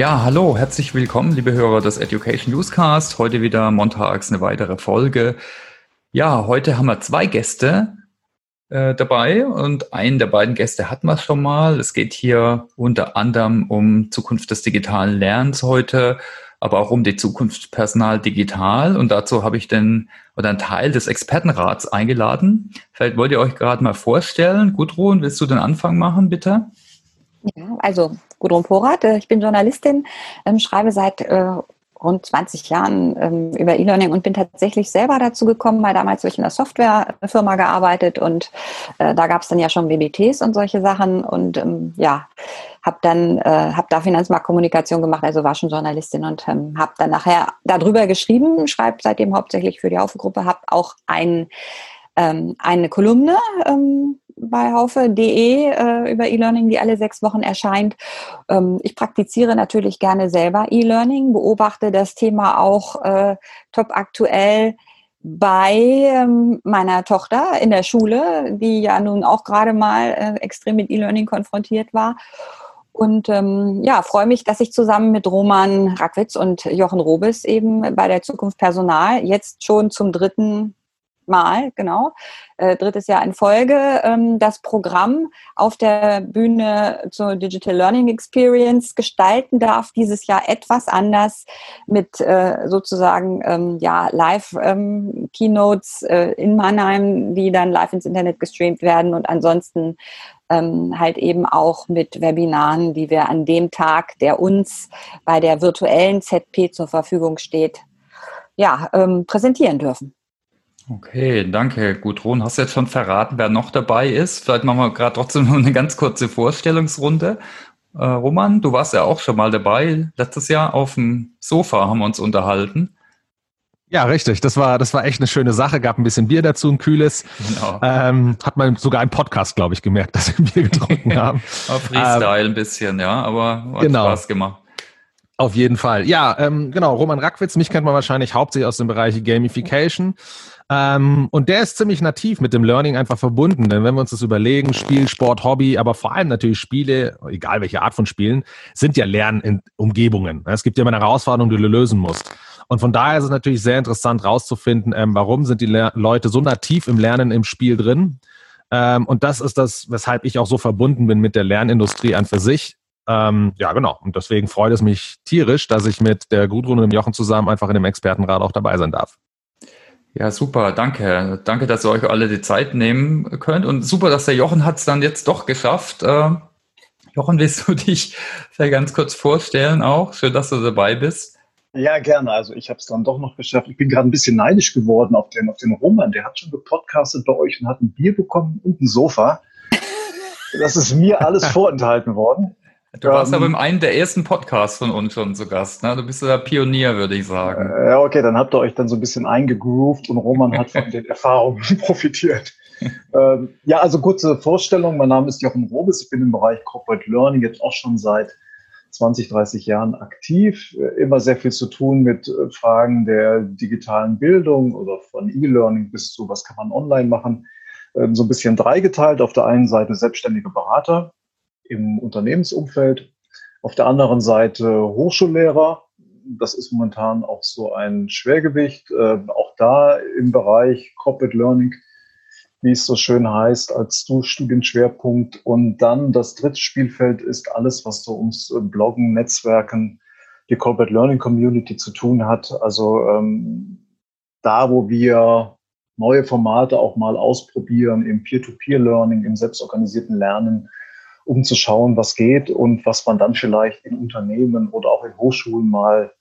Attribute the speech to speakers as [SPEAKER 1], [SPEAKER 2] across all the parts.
[SPEAKER 1] Ja, hallo, herzlich willkommen, liebe Hörer des Education Newscast. Heute wieder montags eine weitere Folge. Ja, heute haben wir zwei Gäste äh, dabei und einen der beiden Gäste hatten wir schon mal. Es geht hier unter anderem um Zukunft des digitalen Lernens heute, aber auch um die Zukunft Personal digital. Und dazu habe ich den oder einen Teil des Expertenrats eingeladen. Vielleicht wollt ihr euch gerade mal vorstellen. Gudrun, willst du den Anfang machen, bitte?
[SPEAKER 2] Ja, also Gudrun Porath, äh, ich bin Journalistin, ähm, schreibe seit äh, rund 20 Jahren ähm, über E-Learning und bin tatsächlich selber dazu gekommen, weil damals habe ich in der Softwarefirma gearbeitet und äh, da gab es dann ja schon WBTs und solche Sachen und ähm, ja, habe dann habe da Finanzmarktkommunikation gemacht, also war schon Journalistin und ähm, habe dann nachher darüber geschrieben, schreibe seitdem hauptsächlich für die Haufe-Gruppe, habe auch ein eine Kolumne bei haufe.de äh, über E-Learning, die alle sechs Wochen erscheint. Ähm, ich praktiziere natürlich gerne selber E-Learning, beobachte das Thema auch äh, top aktuell bei ähm, meiner Tochter in der Schule, die ja nun auch gerade mal äh, extrem mit E-Learning konfrontiert war. Und ähm, ja, freue mich, dass ich zusammen mit Roman Rackwitz und Jochen Robes eben bei der Zukunft Personal jetzt schon zum dritten Mal, genau, äh, drittes Jahr in Folge, ähm, das Programm auf der Bühne zur Digital Learning Experience gestalten darf. Dieses Jahr etwas anders mit äh, sozusagen ähm, ja, Live-Keynotes ähm, äh, in Mannheim, die dann live ins Internet gestreamt werden und ansonsten ähm, halt eben auch mit Webinaren, die wir an dem Tag, der uns bei der virtuellen ZP zur Verfügung steht, ja, ähm, präsentieren dürfen.
[SPEAKER 1] Okay, danke. Gudrun, hast du jetzt schon verraten, wer noch dabei ist? Vielleicht machen wir gerade trotzdem noch eine ganz kurze Vorstellungsrunde. Äh, Roman, du warst ja auch schon mal dabei. Letztes Jahr auf dem Sofa haben wir uns unterhalten.
[SPEAKER 3] Ja, richtig. Das war, das war echt eine schöne Sache. Gab ein bisschen Bier dazu, ein kühles. Genau. Ähm, hat man sogar im Podcast, glaube ich, gemerkt, dass wir Bier getrunken haben.
[SPEAKER 1] Freestyle ähm, ein bisschen, ja, aber
[SPEAKER 3] hat genau. Spaß gemacht. Auf jeden Fall. Ja, ähm, genau. Roman Rackwitz, mich kennt man wahrscheinlich hauptsächlich aus dem Bereich Gamification. Ähm, und der ist ziemlich nativ mit dem Learning einfach verbunden. Denn wenn wir uns das überlegen, Spiel, Sport, Hobby, aber vor allem natürlich Spiele, egal welche Art von Spielen, sind ja Lernumgebungen. Es gibt ja immer eine Herausforderung, die du lösen musst. Und von daher ist es natürlich sehr interessant herauszufinden, ähm, warum sind die Le Leute so nativ im Lernen im Spiel drin. Ähm, und das ist das, weshalb ich auch so verbunden bin mit der Lernindustrie an für sich. Ähm, ja, genau. Und deswegen freut es mich tierisch, dass ich mit der Gudrun und dem Jochen zusammen einfach in dem Expertenrat auch dabei sein darf.
[SPEAKER 1] Ja, super, danke. Danke, dass ihr euch alle die Zeit nehmen könnt. Und super, dass der Jochen hat es dann jetzt doch geschafft. Äh, Jochen, willst du dich ganz kurz vorstellen auch? Schön, dass du dabei bist.
[SPEAKER 4] Ja, gerne. Also ich habe es dann doch noch geschafft. Ich bin gerade ein bisschen neidisch geworden auf den, auf den Roman. Der hat schon gepodcastet bei euch und hat ein Bier bekommen und ein Sofa. Das ist mir alles vorenthalten worden.
[SPEAKER 1] Du warst ähm, aber in einem der ersten Podcasts von uns schon zu Gast. Ne? Du bist ja Pionier, würde ich sagen.
[SPEAKER 4] Äh, ja, okay, dann habt ihr euch dann so ein bisschen eingegroovt und Roman hat von den Erfahrungen profitiert. ähm, ja, also kurze Vorstellung. Mein Name ist Jochen Robes. Ich bin im Bereich Corporate Learning jetzt auch schon seit 20, 30 Jahren aktiv. Äh, immer sehr viel zu tun mit äh, Fragen der digitalen Bildung oder von E-Learning bis zu, was kann man online machen. Ähm, so ein bisschen dreigeteilt. Auf der einen Seite selbstständige Berater im Unternehmensumfeld. Auf der anderen Seite Hochschullehrer. Das ist momentan auch so ein Schwergewicht. Äh, auch da im Bereich Corporate Learning, wie es so schön heißt, als Studienschwerpunkt. Und dann das dritte Spielfeld ist alles, was so ums Bloggen, Netzwerken, die Corporate Learning Community zu tun hat. Also ähm, da, wo wir neue Formate auch mal ausprobieren im Peer-to-Peer-Learning, im selbstorganisierten Lernen, um zu schauen, was geht und was man dann vielleicht in Unternehmen oder auch in Hochschulen mal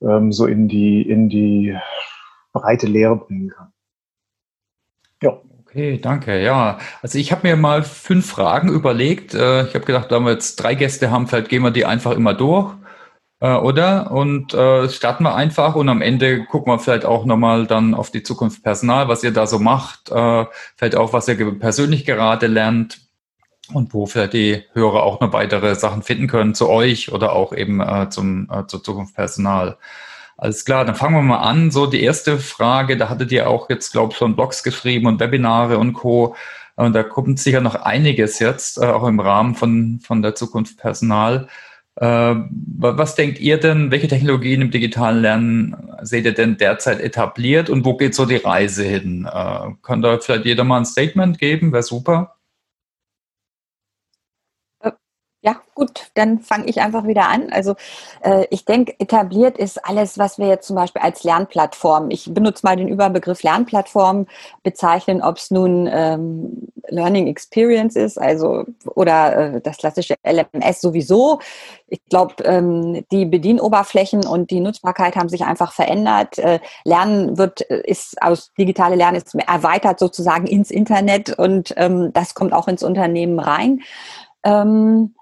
[SPEAKER 4] ähm, so in die, in die breite Lehre bringen kann.
[SPEAKER 1] Ja. Okay, danke. Ja, also ich habe mir mal fünf Fragen überlegt. Äh, ich habe gedacht, da wir jetzt drei Gäste haben, vielleicht gehen wir die einfach immer durch, äh, oder? Und äh, starten wir einfach und am Ende gucken wir vielleicht auch nochmal dann auf die Zukunft Personal, was ihr da so macht, vielleicht auch, was ihr persönlich gerade lernt und wo vielleicht die Hörer auch noch weitere Sachen finden können zu euch oder auch eben äh, zum, äh, zur Zukunft Personal. Alles klar, dann fangen wir mal an. So die erste Frage, da hattet ihr auch jetzt, glaube ich, schon Blogs geschrieben und Webinare und Co. Und da kommt sicher noch einiges jetzt, äh, auch im Rahmen von, von der Zukunft Personal. Äh, was denkt ihr denn, welche Technologien im digitalen Lernen seht ihr denn derzeit etabliert und wo geht so die Reise hin? Äh, kann da vielleicht jeder mal ein Statement geben? Wäre super.
[SPEAKER 2] Ja, gut, dann fange ich einfach wieder an. Also äh, ich denke, etabliert ist alles, was wir jetzt zum Beispiel als Lernplattform, ich benutze mal den Überbegriff Lernplattform, bezeichnen, ob es nun ähm, Learning Experience ist, also oder äh, das klassische LMS sowieso. Ich glaube, ähm, die Bedienoberflächen und die Nutzbarkeit haben sich einfach verändert. Äh, Lernen wird äh, ist aus digitale Lernen ist erweitert sozusagen ins Internet und ähm, das kommt auch ins Unternehmen rein. Ähm,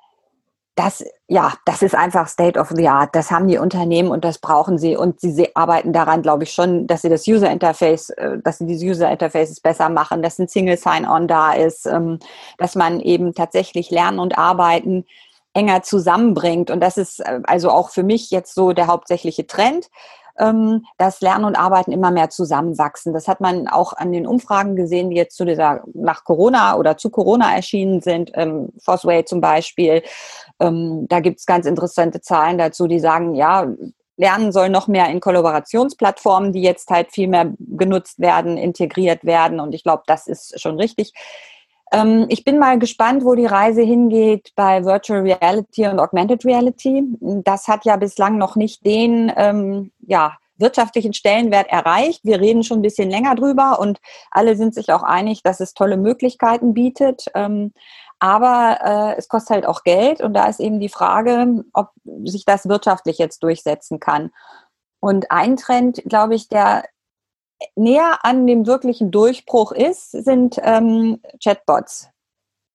[SPEAKER 2] das, ja, das ist einfach State of the Art. Das haben die Unternehmen und das brauchen sie. Und sie arbeiten daran, glaube ich, schon, dass sie das User Interface, äh, dass sie diese User Interfaces besser machen, dass ein Single Sign-On da ist, ähm, dass man eben tatsächlich Lernen und Arbeiten enger zusammenbringt. Und das ist äh, also auch für mich jetzt so der hauptsächliche Trend ähm, dass Lernen und Arbeiten immer mehr zusammenwachsen. Das hat man auch an den Umfragen gesehen, die jetzt zu dieser nach Corona oder zu Corona erschienen sind. Ähm, Fosway zum Beispiel. Ähm, da gibt es ganz interessante Zahlen dazu, die sagen, ja, Lernen soll noch mehr in Kollaborationsplattformen, die jetzt halt viel mehr genutzt werden, integriert werden. Und ich glaube, das ist schon richtig. Ähm, ich bin mal gespannt, wo die Reise hingeht bei Virtual Reality und Augmented Reality. Das hat ja bislang noch nicht den ähm, ja, wirtschaftlichen Stellenwert erreicht. Wir reden schon ein bisschen länger drüber und alle sind sich auch einig, dass es tolle Möglichkeiten bietet. Ähm, aber äh, es kostet halt auch Geld und da ist eben die Frage, ob sich das wirtschaftlich jetzt durchsetzen kann. Und ein Trend, glaube ich, der näher an dem wirklichen Durchbruch ist, sind ähm, Chatbots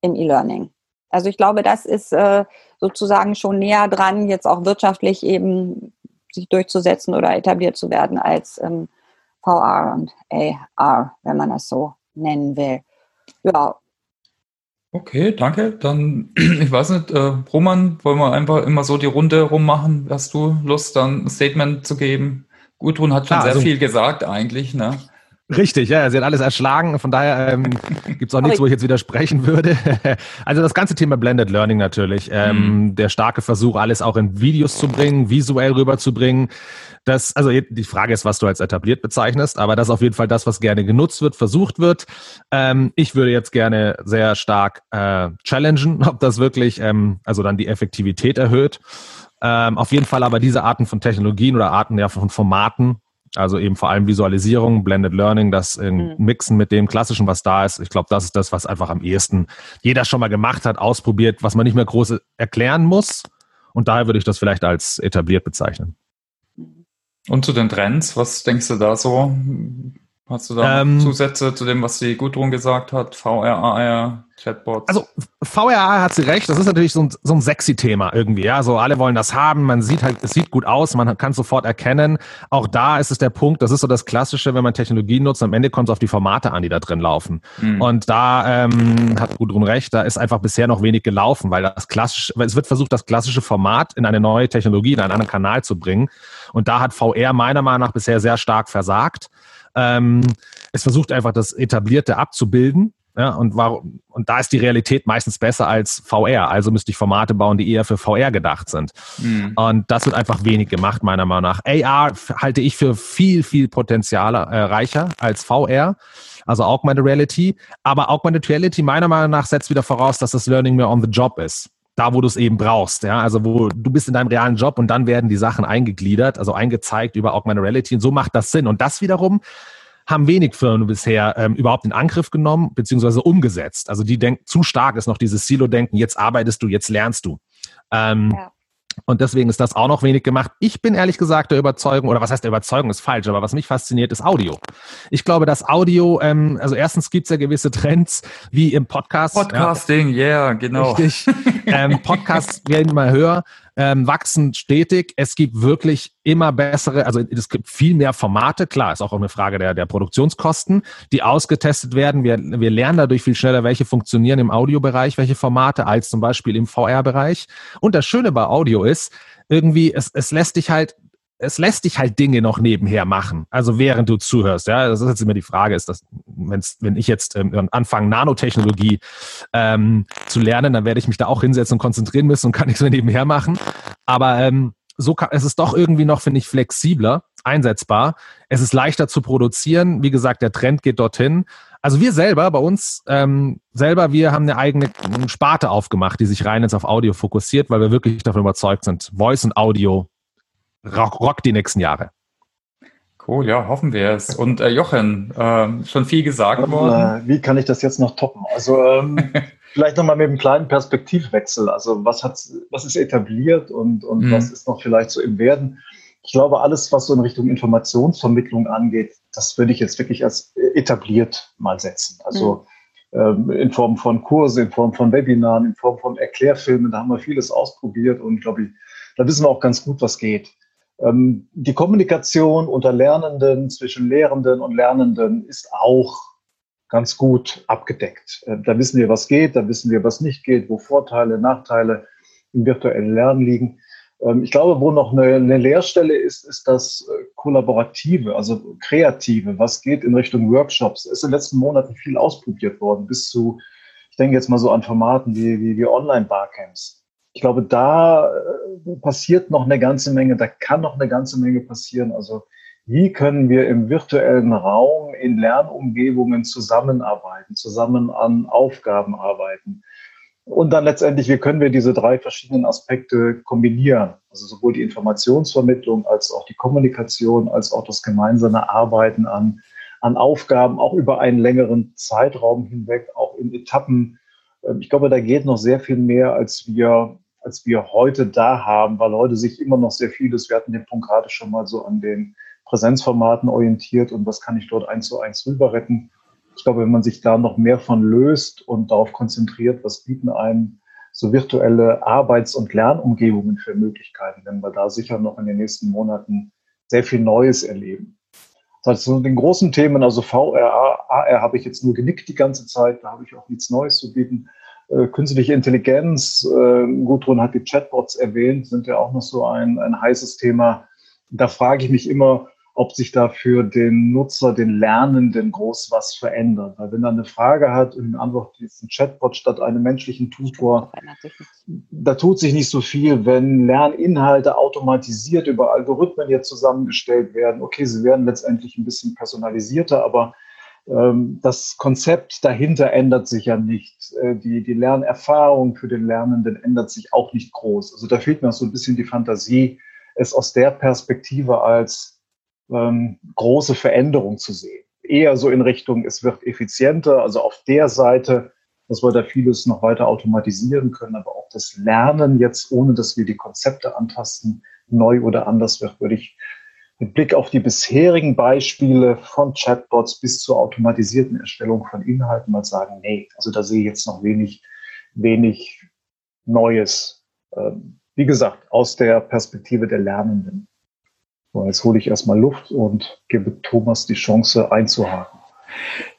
[SPEAKER 2] im E-Learning. Also ich glaube, das ist äh, sozusagen schon näher dran, jetzt auch wirtschaftlich eben sich durchzusetzen oder etabliert zu werden als ähm, VR und AR, wenn man das so nennen will. Ja.
[SPEAKER 1] Okay, danke. Dann, ich weiß nicht, äh, Roman, wollen wir einfach immer so die Runde rummachen? Hast du Lust, dann ein Statement zu geben? Gudrun hat schon Klar, sehr also, viel gesagt eigentlich, ne?
[SPEAKER 3] Richtig, ja, sie hat alles erschlagen. Von daher ähm, gibt es auch nichts, wo ich jetzt widersprechen würde. also das ganze Thema Blended Learning natürlich. Ähm, mhm. Der starke Versuch, alles auch in Videos zu bringen, visuell rüberzubringen. Das, also die Frage ist, was du als etabliert bezeichnest, aber das ist auf jeden Fall das, was gerne genutzt wird, versucht wird. Ähm, ich würde jetzt gerne sehr stark äh, challengen, ob das wirklich, ähm, also dann die Effektivität erhöht. Ähm, auf jeden Fall aber diese Arten von Technologien oder Arten ja, von Formaten, also eben vor allem Visualisierung, Blended Learning, das mhm. Mixen mit dem Klassischen, was da ist. Ich glaube, das ist das, was einfach am ehesten jeder schon mal gemacht hat, ausprobiert, was man nicht mehr groß erklären muss. Und daher würde ich das vielleicht als etabliert bezeichnen.
[SPEAKER 1] Und zu den Trends, was denkst du da so? Hast du da ähm, Zusätze zu dem, was die Gudrun gesagt hat? VR, AR, Chatbots?
[SPEAKER 3] Also VR hat sie recht. Das ist natürlich so ein, so ein sexy Thema irgendwie. Ja, so alle wollen das haben. Man sieht halt, es sieht gut aus. Man kann es sofort erkennen. Auch da ist es der Punkt. Das ist so das Klassische, wenn man Technologie nutzt. Am Ende kommt es auf die Formate an, die da drin laufen. Mhm. Und da ähm, hat Gudrun recht. Da ist einfach bisher noch wenig gelaufen, weil das klassische, weil es wird versucht, das klassische Format in eine neue Technologie, in einen anderen Kanal zu bringen. Und da hat VR meiner Meinung nach bisher sehr stark versagt. Ähm, es versucht einfach das Etablierte abzubilden. Ja, und, warum, und da ist die Realität meistens besser als VR. Also müsste ich Formate bauen, die eher für VR gedacht sind. Mhm. Und das wird einfach wenig gemacht, meiner Meinung nach. AR halte ich für viel, viel potenzialreicher äh, als VR, also Augmented Reality. Aber Augmented Reality meiner Meinung nach setzt wieder voraus, dass das Learning mehr on the job ist da, wo du es eben brauchst. Ja? Also wo du bist in deinem realen Job und dann werden die Sachen eingegliedert, also eingezeigt über Augmented Reality und so macht das Sinn. Und das wiederum haben wenig Firmen bisher ähm, überhaupt in Angriff genommen beziehungsweise umgesetzt. Also die denken, zu stark ist noch dieses Silo-Denken, jetzt arbeitest du, jetzt lernst du. Ähm, ja. Und deswegen ist das auch noch wenig gemacht. Ich bin ehrlich gesagt der Überzeugung, oder was heißt der Überzeugung, ist falsch, aber was mich fasziniert, ist Audio. Ich glaube, dass Audio, ähm, also erstens gibt es ja gewisse Trends, wie im Podcast.
[SPEAKER 1] Podcasting, ja, yeah, genau.
[SPEAKER 3] Richtig. ähm, Podcasts werden immer höher ähm, wachsen stetig. Es gibt wirklich immer bessere, also es gibt viel mehr Formate. Klar, ist auch eine Frage der, der Produktionskosten, die ausgetestet werden. Wir, wir lernen dadurch viel schneller, welche funktionieren im Audiobereich, welche Formate, als zum Beispiel im VR-Bereich. Und das Schöne bei Audio ist, irgendwie, es, es lässt dich halt es lässt dich halt Dinge noch nebenher machen. Also während du zuhörst. Ja, das ist jetzt immer die Frage, ist das, wenn's, wenn ich jetzt ähm, anfange, Nanotechnologie ähm, zu lernen, dann werde ich mich da auch hinsetzen und konzentrieren müssen und kann nichts mehr nebenher machen. Aber ähm, so kann, es ist doch irgendwie noch, finde ich, flexibler einsetzbar. Es ist leichter zu produzieren. Wie gesagt, der Trend geht dorthin. Also wir selber, bei uns ähm, selber, wir haben eine eigene Sparte aufgemacht, die sich rein jetzt auf Audio fokussiert, weil wir wirklich davon überzeugt sind, Voice und Audio rock, rock die nächsten Jahre.
[SPEAKER 1] Cool, ja, hoffen wir es. Und äh, Jochen, äh, schon viel gesagt
[SPEAKER 4] ähm,
[SPEAKER 1] worden.
[SPEAKER 4] Äh, wie kann ich das jetzt noch toppen? Also ähm, vielleicht nochmal mit einem kleinen Perspektivwechsel. Also was hat, was ist etabliert und, und mhm. was ist noch vielleicht so im Werden? Ich glaube, alles, was so in Richtung Informationsvermittlung angeht, das würde ich jetzt wirklich als etabliert mal setzen. Also mhm. ähm, in Form von Kurse, in Form von Webinaren, in Form von Erklärfilmen, da haben wir vieles ausprobiert und glaube ich, da wissen wir auch ganz gut, was geht. Ähm, die Kommunikation unter Lernenden, zwischen Lehrenden und Lernenden ist auch ganz gut abgedeckt. Äh, da wissen wir, was geht, da wissen wir, was nicht geht, wo Vorteile, Nachteile im virtuellen Lernen liegen. Ähm, ich glaube, wo noch eine, eine Leerstelle ist, ist das äh, Kollaborative, also Kreative. Was geht in Richtung Workshops? Ist in den letzten Monaten viel ausprobiert worden, bis zu, ich denke jetzt mal so an Formaten wie, wie, wie Online-Barcamps ich glaube, da äh, passiert noch eine ganze Menge, da kann noch eine ganze Menge passieren. Also wie können wir im virtuellen Raum in Lernumgebungen zusammenarbeiten, zusammen an Aufgaben arbeiten? Und dann letztendlich, wie können wir diese drei verschiedenen Aspekte kombinieren? Also sowohl die Informationsvermittlung als auch die Kommunikation, als auch das gemeinsame Arbeiten an, an Aufgaben, auch über einen längeren Zeitraum hinweg, auch in Etappen. Ähm, ich glaube, da geht noch sehr viel mehr, als wir als wir heute da haben, weil heute sich immer noch sehr vieles, wir hatten den Punkt gerade schon mal so an den Präsenzformaten orientiert und was kann ich dort eins zu eins rüber retten. Ich glaube, wenn man sich da noch mehr von löst und darauf konzentriert, was bieten einem so virtuelle Arbeits- und Lernumgebungen für Möglichkeiten, werden wir da sicher noch in den nächsten Monaten sehr viel Neues erleben. Das zu den großen Themen, also VR, AR habe ich jetzt nur genickt die ganze Zeit, da habe ich auch nichts Neues zu bieten. Äh, künstliche Intelligenz, äh, Gudrun hat die Chatbots erwähnt, sind ja auch noch so ein, ein heißes Thema. Da frage ich mich immer, ob sich da für den Nutzer, den Lernenden groß was verändert. Weil wenn er eine Frage hat und antwortet ein Chatbot statt einem menschlichen Tutor, da tut sich nicht so viel. Wenn Lerninhalte automatisiert über Algorithmen jetzt zusammengestellt werden, okay, sie werden letztendlich ein bisschen personalisierter, aber das Konzept dahinter ändert sich ja nicht. Äh, die, die Lernerfahrung für den Lernenden ändert sich auch nicht groß. Also da fehlt mir so ein bisschen die Fantasie, es aus der Perspektive als ähm, große Veränderung zu sehen. Eher so in Richtung, es wird effizienter, also auf der Seite, dass wir da vieles noch weiter automatisieren können, aber auch das Lernen jetzt, ohne dass wir die Konzepte antasten, neu oder anders wird, würde ich mit Blick auf die bisherigen Beispiele von Chatbots bis zur automatisierten Erstellung von Inhalten mal sagen, nee, also da sehe ich jetzt noch wenig, wenig Neues. Ähm, wie gesagt, aus der Perspektive der Lernenden. So, jetzt hole ich erstmal Luft und gebe Thomas die Chance einzuhaken.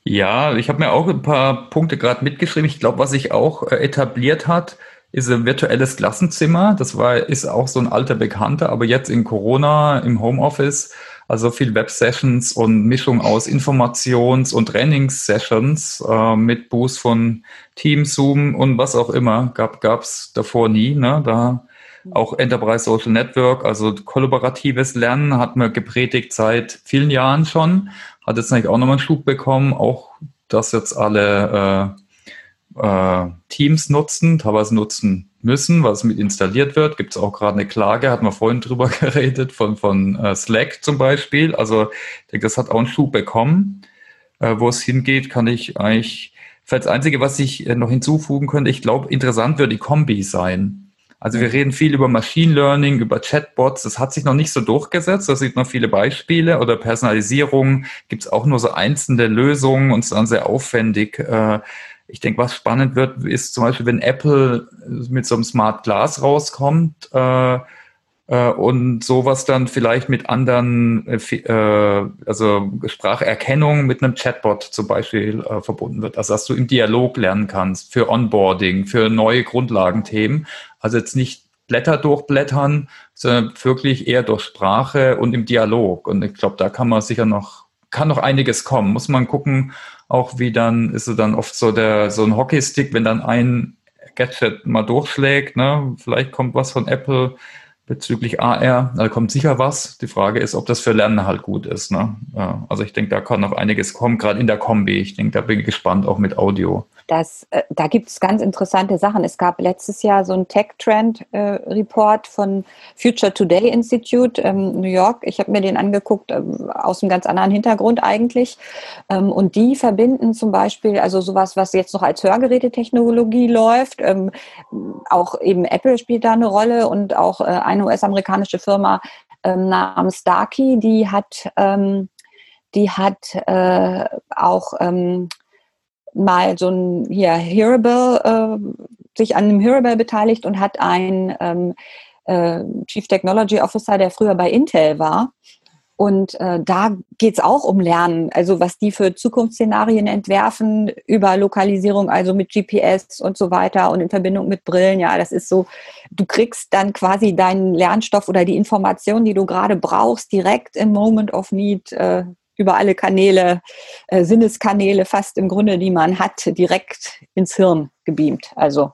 [SPEAKER 1] Ja, ich habe mir auch ein paar Punkte gerade mitgeschrieben. Ich glaube, was sich auch äh, etabliert hat, ist ein virtuelles Klassenzimmer. Das war, ist auch so ein alter Bekannter, aber jetzt in Corona im Homeoffice, also viel Web-Sessions und Mischung aus Informations- und Trainings-Sessions äh, mit Boost von Teams, Zoom und was auch immer. Gab es davor nie. Ne? Da auch Enterprise Social Network, also kollaboratives Lernen hat man gepredigt seit vielen Jahren schon. Hat jetzt eigentlich auch nochmal einen Schub bekommen, auch dass jetzt alle äh, äh, Teams nutzen, teilweise nutzen müssen, was mit installiert wird. Gibt es auch gerade eine Klage, hatten wir vorhin drüber geredet, von, von äh, Slack zum Beispiel. Also ich denke, das hat auch einen Schub bekommen. Äh, wo es hingeht, kann ich eigentlich, vielleicht das Einzige, was ich äh, noch hinzufügen könnte, ich glaube, interessant wird die Kombi sein. Also wir reden viel über Machine Learning, über Chatbots. Das hat sich noch nicht so durchgesetzt. Da sieht man viele Beispiele. Oder Personalisierung gibt es auch nur so einzelne Lösungen und es ist dann sehr aufwendig. Äh, ich denke, was spannend wird, ist zum Beispiel, wenn Apple mit so einem Smart Glass rauskommt äh, äh, und sowas dann vielleicht mit anderen, äh, also Spracherkennung mit einem Chatbot zum Beispiel äh, verbunden wird. Also dass du im Dialog lernen kannst für Onboarding, für neue Grundlagenthemen. Also jetzt nicht Blätter durchblättern, sondern wirklich eher durch Sprache und im Dialog. Und ich glaube, da kann man sicher noch, kann noch einiges kommen. Muss man gucken, auch wie dann ist es dann oft so der, so ein Hockeystick, wenn dann ein Gadget mal durchschlägt, ne? Vielleicht kommt was von Apple bezüglich AR, da kommt sicher was. Die Frage ist, ob das für Lernen halt gut ist. Ne? Ja, also ich denke, da kann noch einiges kommen, gerade in der Kombi. Ich denke, da bin ich gespannt, auch mit Audio.
[SPEAKER 2] Das, äh, da gibt es ganz interessante Sachen. Es gab letztes Jahr so einen Tech-Trend-Report äh, von Future Today Institute ähm, New York. Ich habe mir den angeguckt, ähm, aus einem ganz anderen Hintergrund eigentlich. Ähm, und die verbinden zum Beispiel, also sowas, was jetzt noch als Hörgerätetechnologie läuft. Ähm, auch eben Apple spielt da eine Rolle und auch äh, eine US-amerikanische Firma ähm, namens Starkey, die hat, ähm, die hat äh, auch mal so ein hier Hearable, äh, sich an einem Hearable beteiligt und hat einen ähm, äh, Chief Technology Officer, der früher bei Intel war. Und äh, da geht's auch um Lernen, also was die für Zukunftsszenarien entwerfen über Lokalisierung, also mit GPS und so weiter und in Verbindung mit Brillen. Ja, das ist so, du kriegst dann quasi deinen Lernstoff oder die Informationen, die du gerade brauchst, direkt im Moment of Need äh, über alle Kanäle, äh, Sinneskanäle fast im Grunde, die man hat, direkt ins Hirn gebeamt. Also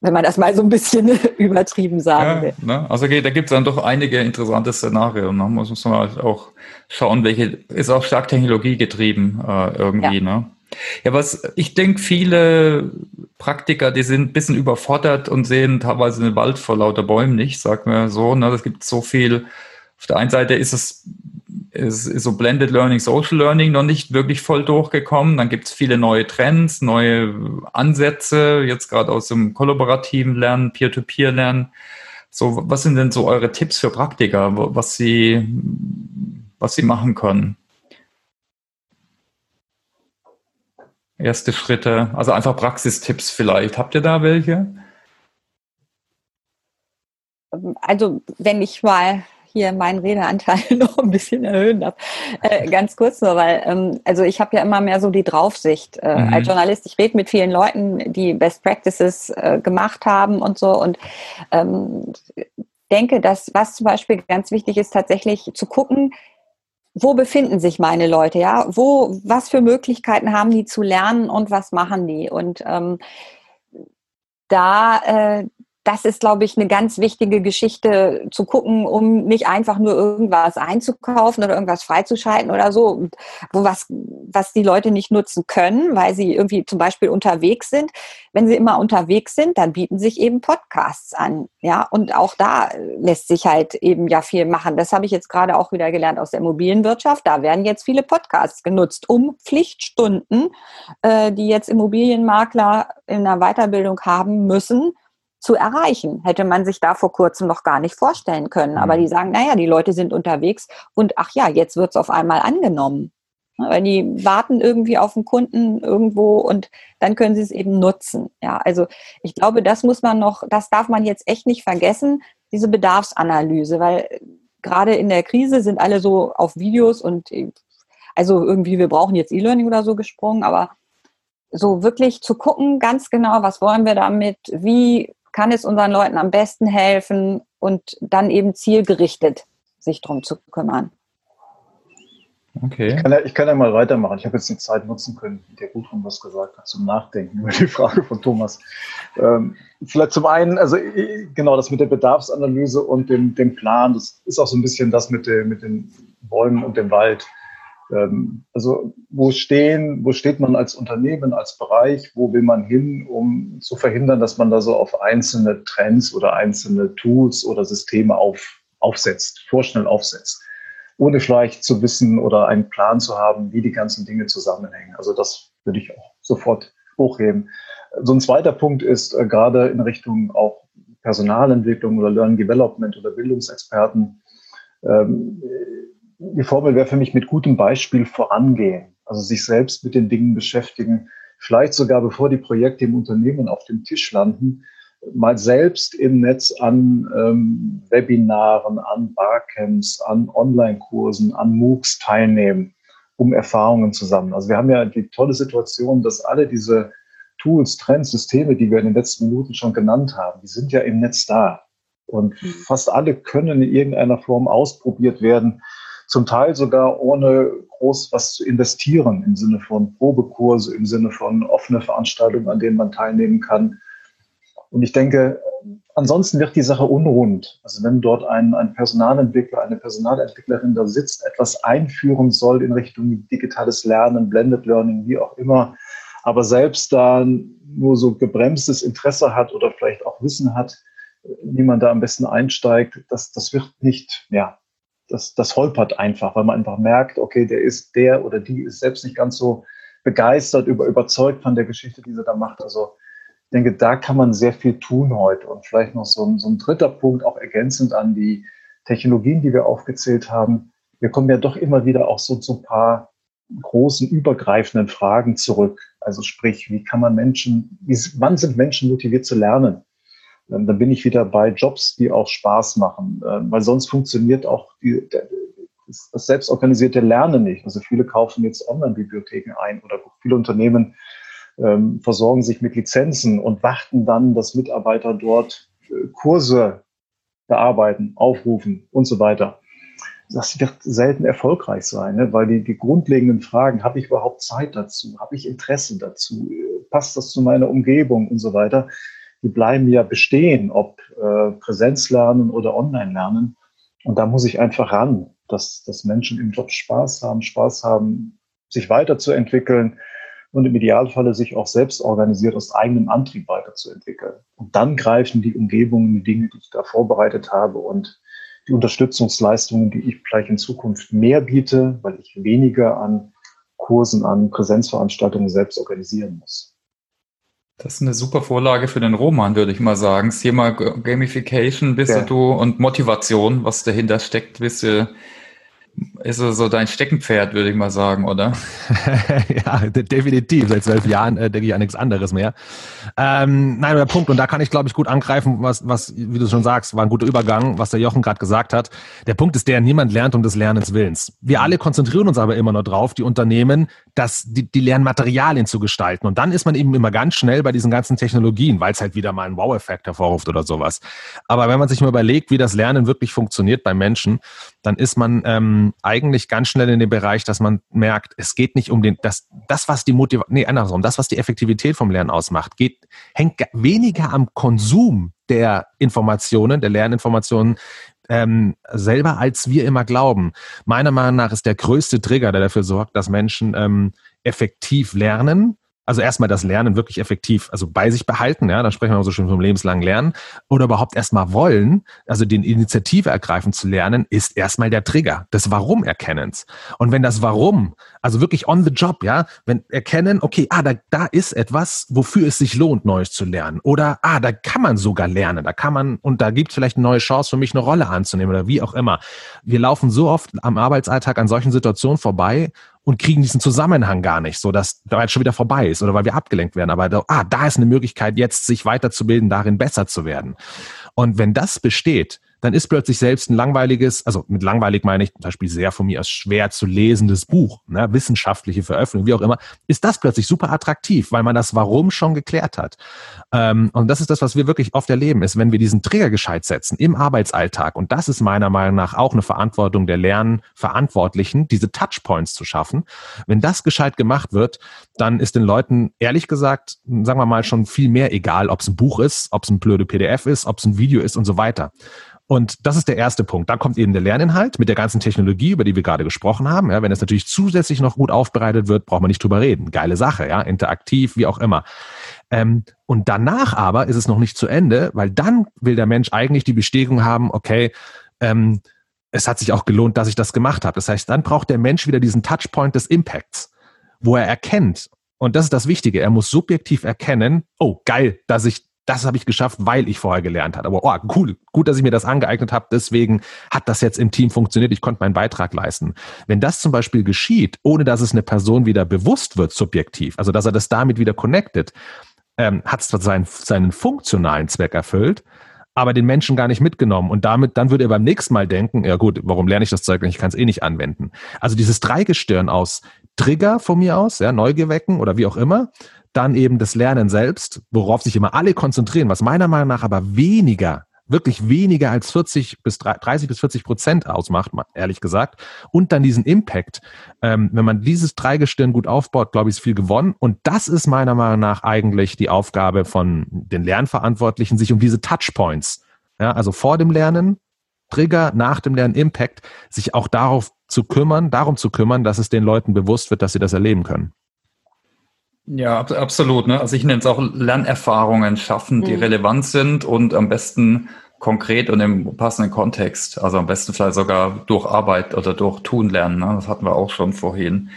[SPEAKER 2] wenn man das mal so ein bisschen übertrieben sagen will.
[SPEAKER 1] ne? Also okay, da gibt es dann doch einige interessante Szenarien. Ne? Muss, muss man auch schauen, welche ist auch stark technologiegetrieben äh, irgendwie. Ja. Ne? Ja, was ich denke, viele Praktiker, die sind ein bisschen überfordert und sehen teilweise den Wald vor lauter Bäumen nicht, sagt man so. Ne? Es gibt so viel. Auf der einen Seite ist es ist, ist so Blended Learning, Social Learning noch nicht wirklich voll durchgekommen. Dann gibt es viele neue Trends, neue Ansätze, jetzt gerade aus dem kollaborativen Lernen, Peer-to-Peer-Lernen. So, was sind denn so eure Tipps für Praktiker, was sie, was sie machen können? Erste Schritte, also einfach Praxistipps vielleicht. Habt ihr da welche?
[SPEAKER 2] Also, wenn ich mal hier meinen Redeanteil noch ein bisschen erhöhen darf. Äh, ganz kurz nur, weil ähm, also ich habe ja immer mehr so die Draufsicht äh, mhm. als Journalist. Ich rede mit vielen Leuten, die Best Practices äh, gemacht haben und so und ähm, denke, dass was zum Beispiel ganz wichtig ist, tatsächlich zu gucken, wo befinden sich meine Leute, ja? Wo, was für Möglichkeiten haben die zu lernen und was machen die? Und ähm, da äh, das ist, glaube ich, eine ganz wichtige Geschichte zu gucken, um nicht einfach nur irgendwas einzukaufen oder irgendwas freizuschalten oder so, wo was, was die Leute nicht nutzen können, weil sie irgendwie zum Beispiel unterwegs sind. Wenn sie immer unterwegs sind, dann bieten sich eben Podcasts an. Ja, und auch da lässt sich halt eben ja viel machen. Das habe ich jetzt gerade auch wieder gelernt aus der Immobilienwirtschaft. Da werden jetzt viele Podcasts genutzt, um Pflichtstunden, äh, die jetzt Immobilienmakler in einer Weiterbildung haben müssen, zu erreichen. Hätte man sich da vor kurzem noch gar nicht vorstellen können. Aber mhm. die sagen, naja, die Leute sind unterwegs und ach ja, jetzt wird es auf einmal angenommen. Weil die warten irgendwie auf den Kunden irgendwo und dann können sie es eben nutzen. Ja, also ich glaube, das muss man noch, das darf man jetzt echt nicht vergessen, diese Bedarfsanalyse, weil gerade in der Krise sind alle so auf Videos und also irgendwie, wir brauchen jetzt E-Learning oder so gesprungen, aber so wirklich zu gucken, ganz genau, was wollen wir damit, wie kann es unseren Leuten am besten helfen und dann eben zielgerichtet sich darum zu kümmern.
[SPEAKER 4] Okay. Ich kann, ja, ich kann ja mal weitermachen. Ich habe jetzt die Zeit nutzen können, wie der Gudrun was gesagt hat, zum Nachdenken über die Frage von Thomas. Ähm, vielleicht zum einen, also genau das mit der Bedarfsanalyse und dem, dem Plan, das ist auch so ein bisschen das mit, der, mit den Bäumen und dem Wald. Ähm, also wo stehen, wo steht man als Unternehmen, als Bereich, wo will man hin, um zu verhindern, dass man da so auf einzelne Trends oder einzelne Tools oder Systeme auf, aufsetzt, vorschnell aufsetzt, ohne vielleicht zu wissen oder einen Plan zu haben, wie die ganzen Dinge zusammenhängen. Also das würde ich auch sofort hochheben. So ein zweiter Punkt ist äh, gerade in Richtung auch Personalentwicklung oder Learning Development oder Bildungsexperten. Ähm, die Formel wäre für mich mit gutem Beispiel vorangehen, also sich selbst mit den Dingen beschäftigen, vielleicht sogar bevor die Projekte im Unternehmen auf dem Tisch landen, mal selbst im Netz an ähm, Webinaren, an Barcamps, an Online-Kursen, an MOOCs teilnehmen, um Erfahrungen zu sammeln. Also wir haben ja die tolle Situation, dass alle diese Tools, Trends, Systeme, die wir in den letzten Minuten schon genannt haben, die sind ja im Netz da. Und mhm. fast alle können in irgendeiner Form ausprobiert werden, zum Teil sogar ohne groß was zu investieren im Sinne von Probekurse, im Sinne von offene Veranstaltungen, an denen man teilnehmen kann. Und ich denke, ansonsten wird die Sache unrund. Also wenn dort ein, ein Personalentwickler, eine Personalentwicklerin da sitzt, etwas einführen soll in Richtung digitales Lernen, Blended Learning, wie auch immer, aber selbst da nur so gebremstes Interesse hat oder vielleicht auch Wissen hat, wie man da am besten einsteigt, das, das wird nicht, ja, das, das holpert einfach, weil man einfach merkt, okay, der ist der oder die ist selbst nicht ganz so begeistert, über, überzeugt von der Geschichte, die sie da macht. Also ich denke, da kann man sehr viel tun heute. Und vielleicht noch so ein, so ein dritter Punkt, auch ergänzend an die Technologien, die wir aufgezählt haben. Wir kommen ja doch immer wieder auch so zu ein paar großen übergreifenden Fragen zurück. Also sprich, wie kann man Menschen, wie, wann sind Menschen motiviert zu lernen? Ähm, dann bin ich wieder bei Jobs, die auch Spaß machen, ähm, weil sonst funktioniert auch die, das selbstorganisierte Lernen nicht. Also viele kaufen jetzt Online-Bibliotheken ein oder viele Unternehmen ähm, versorgen sich mit Lizenzen und warten dann, dass Mitarbeiter dort äh, Kurse bearbeiten, aufrufen und so weiter. Das wird selten erfolgreich sein, ne? weil die, die grundlegenden Fragen, habe ich überhaupt Zeit dazu? Habe ich Interesse dazu? Passt das zu meiner Umgebung und so weiter? Die bleiben ja bestehen, ob äh, Präsenzlernen oder Online-Lernen. Und da muss ich einfach ran, dass, dass Menschen im Job Spaß haben, Spaß haben, sich weiterzuentwickeln, und im Idealfalle sich auch selbst organisiert aus eigenem Antrieb weiterzuentwickeln. Und dann greifen die Umgebungen, die Dinge, die ich da vorbereitet habe und die Unterstützungsleistungen, die ich vielleicht in Zukunft mehr biete, weil ich weniger an Kursen, an Präsenzveranstaltungen selbst organisieren muss.
[SPEAKER 1] Das ist eine super Vorlage für den Roman, würde ich mal sagen. Das Thema Gamification, bist ja. du und Motivation, was dahinter steckt, bist du ist so, dein Steckenpferd, würde ich mal sagen, oder?
[SPEAKER 3] ja, definitiv. Seit zwölf Jahren äh, denke ich an nichts anderes mehr. Ähm, nein, der Punkt, und da kann ich, glaube ich, gut angreifen, was, was, wie du schon sagst, war ein guter Übergang, was der Jochen gerade gesagt hat. Der Punkt ist der, niemand lernt um des Lernens Willens. Wir alle konzentrieren uns aber immer nur drauf, die Unternehmen, dass die, die Lernmaterialien zu gestalten. Und dann ist man eben immer ganz schnell bei diesen ganzen Technologien, weil es halt wieder mal einen Wow-Effekt hervorruft oder sowas. Aber wenn man sich mal überlegt, wie das Lernen wirklich funktioniert bei Menschen, dann ist man ähm, eigentlich ganz schnell in dem Bereich, dass man merkt, es geht nicht um den, das, das was die Motivation, nee, andersrum, das, was die Effektivität vom Lernen ausmacht, geht, hängt weniger am Konsum der Informationen, der Lerninformationen, ähm, selber, als wir immer glauben. Meiner Meinung nach ist der größte Trigger, der dafür sorgt, dass Menschen ähm, effektiv lernen, also erstmal das Lernen wirklich effektiv, also bei sich behalten, ja, da sprechen wir so schön vom lebenslangen Lernen, oder überhaupt erstmal wollen, also den Initiative ergreifen zu lernen, ist erstmal der Trigger des Warum-Erkennens. Und wenn das Warum, also wirklich on the job, ja, wenn erkennen, okay, ah, da, da ist etwas, wofür es sich lohnt, Neues zu lernen. Oder, ah, da kann man sogar lernen, da kann man, und da gibt es vielleicht eine neue Chance für mich, eine Rolle anzunehmen oder wie auch immer. Wir laufen so oft am Arbeitsalltag an solchen Situationen vorbei und kriegen diesen Zusammenhang gar nicht, so dass da jetzt schon wieder vorbei ist oder weil wir abgelenkt werden. Aber da, ah, da ist eine Möglichkeit, jetzt sich weiterzubilden, darin besser zu werden. Und wenn das besteht, dann ist plötzlich selbst ein langweiliges, also mit langweilig meine ich zum Beispiel sehr von mir aus schwer zu lesendes Buch, ne, wissenschaftliche Veröffentlichung, wie auch immer, ist das plötzlich super attraktiv, weil man das Warum schon geklärt hat. Ähm, und das ist das, was wir wirklich oft erleben, ist, wenn wir diesen Trigger gescheit setzen im Arbeitsalltag, und das ist meiner Meinung nach auch eine Verantwortung der Lernverantwortlichen, diese Touchpoints zu schaffen. Wenn das gescheit gemacht wird, dann ist den Leuten ehrlich gesagt, sagen wir mal, schon viel mehr egal, ob es ein Buch ist, ob es ein blöde PDF ist, ob es ein Video ist und so weiter. Und das ist der erste Punkt. Da kommt eben der Lerninhalt mit der ganzen Technologie, über die wir gerade gesprochen haben. Ja, wenn es natürlich zusätzlich noch gut aufbereitet wird, braucht man nicht drüber reden. Geile Sache, ja, interaktiv, wie auch immer. Ähm, und danach aber ist es noch nicht zu Ende, weil dann will der Mensch eigentlich die Bestätigung haben, okay, ähm, es hat sich auch gelohnt, dass ich das gemacht habe. Das heißt, dann braucht der Mensch wieder diesen Touchpoint des Impacts, wo er erkennt, und das ist das Wichtige, er muss subjektiv erkennen, oh, geil, dass ich das habe ich geschafft, weil ich vorher gelernt habe. Aber oh, cool, gut, dass ich mir das angeeignet habe. Deswegen hat das jetzt im Team funktioniert. Ich konnte meinen Beitrag leisten. Wenn das zum Beispiel geschieht, ohne dass es eine Person wieder bewusst wird, subjektiv, also dass er das damit wieder connected, ähm, hat es zwar seinen, seinen funktionalen Zweck erfüllt, aber den Menschen gar nicht mitgenommen. Und damit, dann würde er beim nächsten Mal denken, ja gut, warum lerne ich das Zeug nicht? Ich kann es eh nicht anwenden. Also dieses Dreigestirn aus Trigger von mir aus, ja, Neugier oder wie auch immer, dann eben das Lernen selbst, worauf sich immer alle konzentrieren, was meiner Meinung nach aber weniger wirklich weniger als 40 bis 30 bis 40 Prozent ausmacht, ehrlich gesagt. Und dann diesen Impact. Ähm, wenn man dieses Dreigestirn gut aufbaut, glaube ich, ist viel gewonnen. Und das ist meiner Meinung nach eigentlich die Aufgabe von den Lernverantwortlichen, sich um diese Touchpoints, ja, also vor dem Lernen, Trigger, nach dem Lernen, Impact, sich auch darauf zu kümmern, darum zu kümmern, dass es den Leuten bewusst wird, dass sie das erleben können.
[SPEAKER 1] Ja, absolut. Ne? Also ich nenne es auch Lernerfahrungen schaffen, die mhm. relevant sind und am besten konkret und im passenden Kontext. Also am besten vielleicht sogar durch Arbeit oder durch Tun lernen. Ne? Das hatten wir auch schon vorhin.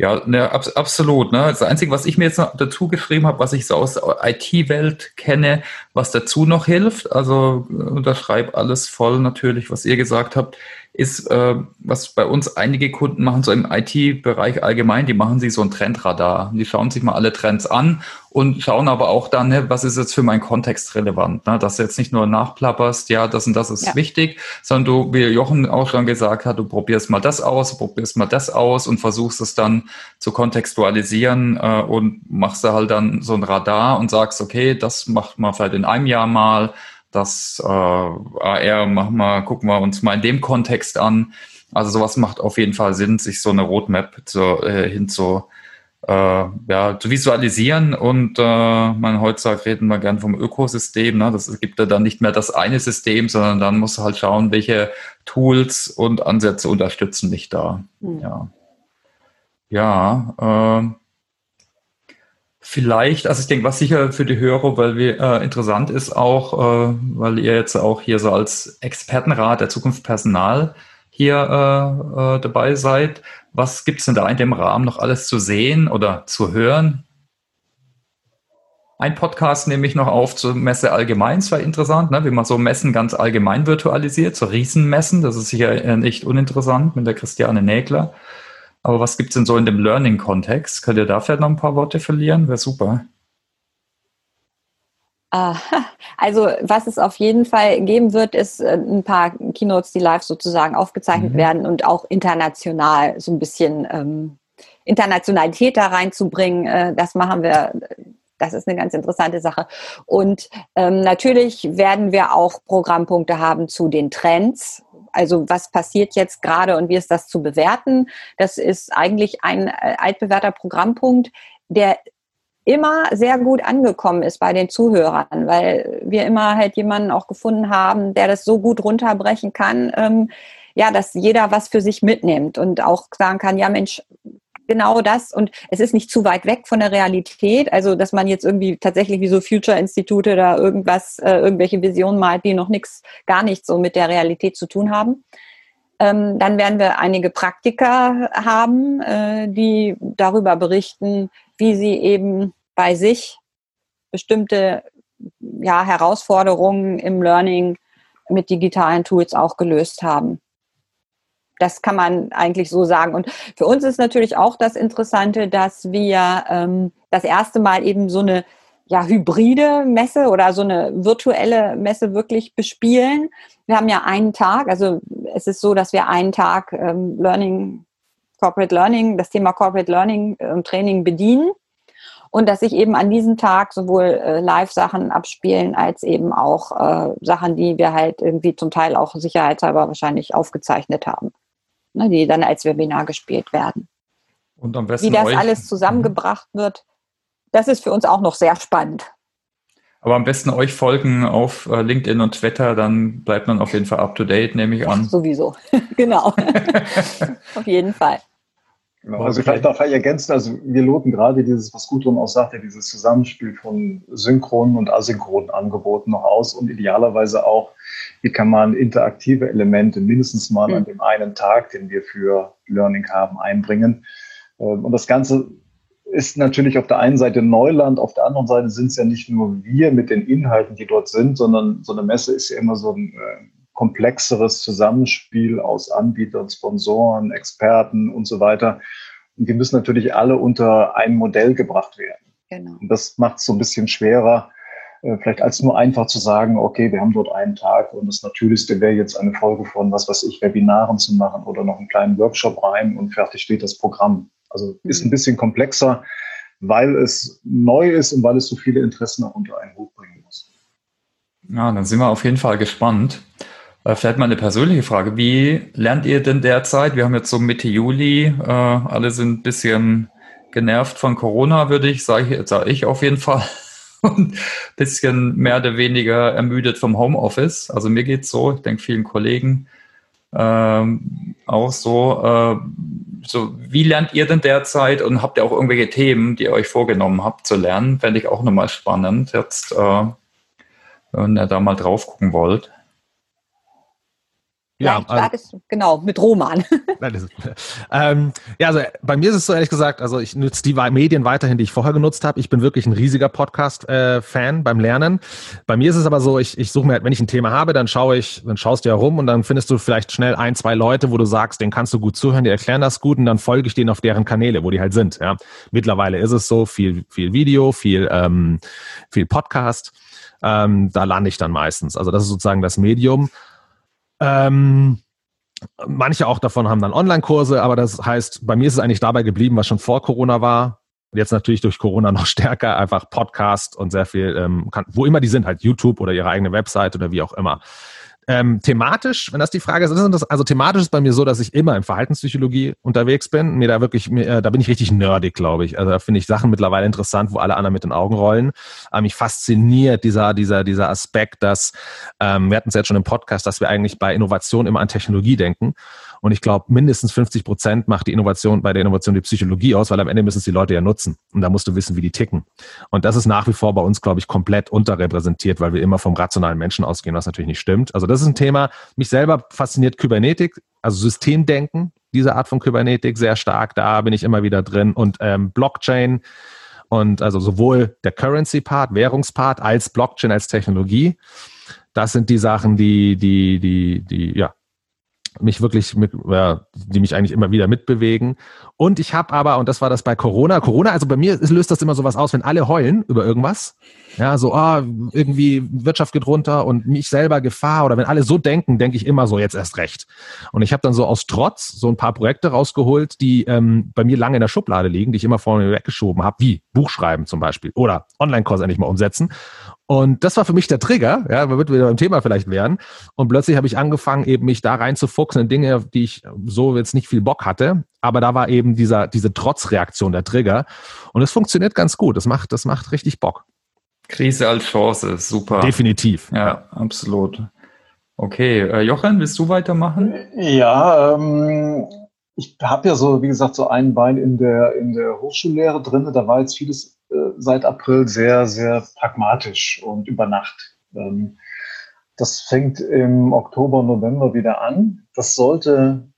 [SPEAKER 1] Ja, ne, ab, absolut. Ne? Das Einzige, was ich mir jetzt noch dazu geschrieben habe, was ich so aus der IT-Welt kenne, was dazu noch hilft, also äh, unterschreibe alles voll natürlich, was ihr gesagt habt, ist, äh, was bei uns einige Kunden machen, so im IT-Bereich allgemein, die machen sich so ein Trendradar. Die schauen sich mal alle Trends an und schauen aber auch dann, ne, was ist jetzt für meinen Kontext relevant. Ne? Dass du jetzt nicht nur nachplapperst, ja, das und das ist ja. wichtig, sondern du, wie Jochen auch schon gesagt hat, du probierst mal das aus, probierst mal das aus und versuchst es dann zu kontextualisieren äh, und machst da halt dann so ein Radar und sagst, okay, das macht man vielleicht in einem Jahr mal, das äh, AR machen wir, gucken wir uns mal in dem Kontext an. Also sowas macht auf jeden Fall Sinn, sich so eine Roadmap zu, äh, hin zu, äh, ja, zu visualisieren. Und äh, man heutzutage reden wir gern vom Ökosystem. Ne? Das gibt ja dann nicht mehr das eine System, sondern dann muss halt schauen, welche Tools und Ansätze unterstützen dich da. Mhm. Ja. Ja, äh, Vielleicht, also ich denke, was sicher für die Hörer, weil wir äh, interessant ist auch, äh, weil ihr jetzt auch hier so als Expertenrat der Zukunft Personal hier äh, äh, dabei seid. Was gibt es denn da in dem Rahmen noch alles zu sehen oder zu hören? Ein Podcast nehme ich noch auf zur Messe allgemein, es war interessant, ne? wie man so Messen ganz allgemein virtualisiert, so Riesenmessen, das ist sicher nicht uninteressant mit der Christiane Nägler. Aber was gibt es denn so in dem Learning-Kontext? Könnt ihr da vielleicht noch ein paar Worte verlieren? Wäre super.
[SPEAKER 2] Also was es auf jeden Fall geben wird, ist äh, ein paar Keynotes, die live sozusagen aufgezeichnet mhm. werden und auch international so ein bisschen ähm, Internationalität da reinzubringen. Äh, das machen wir. Das ist eine ganz interessante Sache. Und ähm, natürlich werden wir auch Programmpunkte haben zu den Trends also was passiert jetzt gerade und wie ist das zu bewerten? Das ist eigentlich ein äh, altbewährter Programmpunkt, der immer sehr gut angekommen ist bei den Zuhörern, weil wir immer halt jemanden auch gefunden haben, der das so gut runterbrechen kann, ähm, ja, dass jeder was für sich mitnimmt und auch sagen kann, ja Mensch, genau das und es ist nicht zu weit weg von der Realität, also dass man jetzt irgendwie tatsächlich wie so Future-Institute da irgendwas, äh, irgendwelche Visionen malt, die noch nichts, gar nichts so mit der Realität zu tun haben. Ähm, dann werden wir einige Praktiker haben, äh, die darüber berichten, wie sie eben bei sich bestimmte ja, Herausforderungen im Learning mit digitalen Tools auch gelöst haben. Das kann man eigentlich so sagen. Und für uns ist natürlich auch das Interessante, dass wir ähm, das erste Mal eben so eine ja, hybride Messe oder so eine virtuelle Messe wirklich bespielen. Wir haben ja einen Tag, also es ist so, dass wir einen Tag ähm, Learning, Corporate Learning, das Thema Corporate Learning und ähm, Training bedienen und dass sich eben an diesem Tag sowohl äh, Live-Sachen abspielen als eben auch äh, Sachen, die wir halt irgendwie zum Teil auch sicherheitshalber wahrscheinlich aufgezeichnet haben ne, die dann als Webinar gespielt werden.
[SPEAKER 1] Und am besten
[SPEAKER 2] Wie das euch, alles zusammengebracht wird, das ist für uns auch noch sehr spannend.
[SPEAKER 1] Aber am besten euch folgen auf äh, LinkedIn und Twitter, dann bleibt man auf jeden Fall up to date, nehme ich an.
[SPEAKER 2] Ach, sowieso, genau. auf jeden Fall.
[SPEAKER 4] Genau, also vielleicht darf ich ergänzen, also wir loten gerade dieses, was Gudrun auch sagte, dieses Zusammenspiel von synchronen und asynchronen Angeboten noch aus und idealerweise auch, wie kann man interaktive Elemente mindestens mal mhm. an dem einen Tag, den wir für Learning haben, einbringen. Ähm, und das Ganze ist natürlich auf der einen Seite Neuland, auf der anderen Seite sind es ja nicht nur wir mit den Inhalten, die dort sind, sondern so eine Messe ist ja immer so ein äh, komplexeres Zusammenspiel aus Anbietern, Sponsoren, Experten und so weiter. Und die müssen natürlich alle unter ein Modell gebracht werden. Genau. Und das macht es so ein bisschen schwerer, vielleicht als nur einfach zu sagen, okay, wir haben dort einen Tag und das Natürlichste wäre jetzt eine Folge von, was weiß ich, Webinaren zu machen oder noch einen kleinen Workshop rein und fertig steht das Programm. Also ist mhm. ein bisschen komplexer, weil es neu ist und weil es so viele Interessen auch unter einen Hut bringen muss.
[SPEAKER 1] Ja, dann sind wir auf jeden Fall gespannt. Äh, vielleicht mal eine persönliche Frage. Wie lernt ihr denn derzeit? Wir haben jetzt so Mitte Juli, äh, alle sind ein bisschen genervt von Corona, würde ich, sage ich, sag ich auf jeden Fall. Und bisschen mehr oder weniger ermüdet vom Homeoffice. Also mir geht's so, ich denke vielen Kollegen ähm, auch so. Äh, so. Wie lernt ihr denn derzeit und habt ihr auch irgendwelche Themen, die ihr euch vorgenommen habt zu lernen? Fände ich auch nochmal spannend, jetzt, äh, wenn ihr da mal drauf gucken wollt.
[SPEAKER 2] Ja, also, genau, mit Roman.
[SPEAKER 3] ähm, ja, also bei mir ist es so ehrlich gesagt, also ich nutze die Medien weiterhin, die ich vorher genutzt habe. Ich bin wirklich ein riesiger Podcast-Fan äh, beim Lernen. Bei mir ist es aber so, ich, ich suche mir, halt, wenn ich ein Thema habe, dann schaue ich, dann schaust du ja rum und dann findest du vielleicht schnell ein, zwei Leute, wo du sagst, den kannst du gut zuhören, die erklären das gut und dann folge ich denen auf deren Kanäle, wo die halt sind. Ja. Mittlerweile ist es so, viel, viel Video, viel, ähm, viel Podcast. Ähm, da lande ich dann meistens. Also das ist sozusagen das Medium. Ähm, manche auch davon haben dann Online-Kurse, aber das heißt, bei mir ist es eigentlich dabei geblieben, was schon vor Corona war. Jetzt natürlich durch Corona noch stärker, einfach Podcast und sehr viel, ähm, kann, wo immer die sind, halt YouTube oder ihre eigene Website oder wie auch immer. Ähm, thematisch, wenn das die Frage ist, also thematisch ist bei mir so, dass ich immer in Verhaltenspsychologie unterwegs bin. Mir da wirklich, mir, äh, da bin ich richtig nerdig, glaube ich. Also da finde ich Sachen mittlerweile interessant, wo alle anderen mit den Augen rollen. Aber mich fasziniert dieser, dieser, dieser Aspekt, dass, ähm, wir hatten es jetzt schon im Podcast, dass wir eigentlich bei Innovation immer an Technologie denken. Und ich glaube, mindestens 50 Prozent macht die Innovation bei der Innovation die Psychologie aus, weil am Ende müssen es die Leute ja nutzen. Und da musst du wissen, wie die ticken. Und das ist nach wie vor bei uns, glaube ich, komplett unterrepräsentiert, weil wir immer vom rationalen Menschen ausgehen, was natürlich nicht stimmt. Also das ist ein Thema. Mich selber fasziniert Kybernetik, also Systemdenken, diese Art von Kybernetik sehr stark. Da bin ich immer wieder drin. Und ähm, Blockchain und also sowohl der Currency-Part, Währungspart, als Blockchain, als Technologie. Das sind die Sachen, die, die, die, die, ja, mich wirklich mit, ja, die mich eigentlich immer wieder mitbewegen. Und ich habe aber, und das war das bei Corona, Corona, also bei mir löst das immer sowas aus, wenn alle heulen über irgendwas. Ja, so, ah, irgendwie Wirtschaft geht runter und mich selber Gefahr oder wenn alle so denken, denke ich immer so, jetzt erst recht. Und ich habe dann so aus Trotz so ein paar Projekte rausgeholt, die ähm, bei mir lange in der Schublade liegen, die ich immer vorne weggeschoben habe, wie Buchschreiben zum Beispiel oder Online-Kurs endlich mal umsetzen. Und das war für mich der Trigger, ja, wir würden wieder beim Thema vielleicht werden. Und plötzlich habe ich angefangen, eben mich da reinzufuchsen in Dinge, die ich so jetzt nicht viel Bock hatte. Aber da war eben dieser, diese Trotzreaktion der Trigger. Und es funktioniert ganz gut. Das macht, das macht richtig Bock.
[SPEAKER 1] Krise als Chance, super.
[SPEAKER 3] Definitiv.
[SPEAKER 1] Ja, absolut. Okay, äh, Jochen, willst du weitermachen?
[SPEAKER 4] Ja, ähm, ich habe ja so, wie gesagt, so ein Bein in der, in der Hochschullehre drin. Da war jetzt vieles äh, seit April sehr, sehr pragmatisch und über Nacht. Ähm, das fängt im Oktober, November wieder an. Das sollte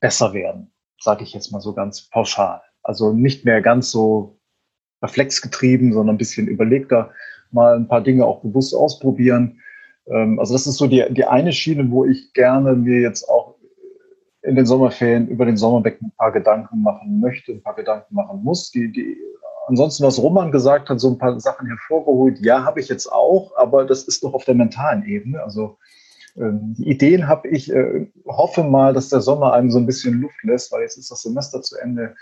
[SPEAKER 4] besser werden, sage ich jetzt mal so ganz pauschal. Also nicht mehr ganz so reflexgetrieben, sondern ein bisschen überlegter, mal ein paar Dinge auch bewusst ausprobieren. Ähm, also das ist so die, die eine Schiene, wo ich gerne mir jetzt auch in den Sommerferien über den Sommer weg ein paar Gedanken machen möchte, ein paar Gedanken machen muss. Die, die ansonsten, was Roman gesagt hat, so ein paar Sachen hervorgeholt. Ja, habe ich jetzt auch, aber das ist doch auf der mentalen Ebene. Also ähm, die Ideen habe ich, äh, hoffe mal, dass der Sommer einem so ein bisschen Luft lässt, weil jetzt ist das Semester zu Ende.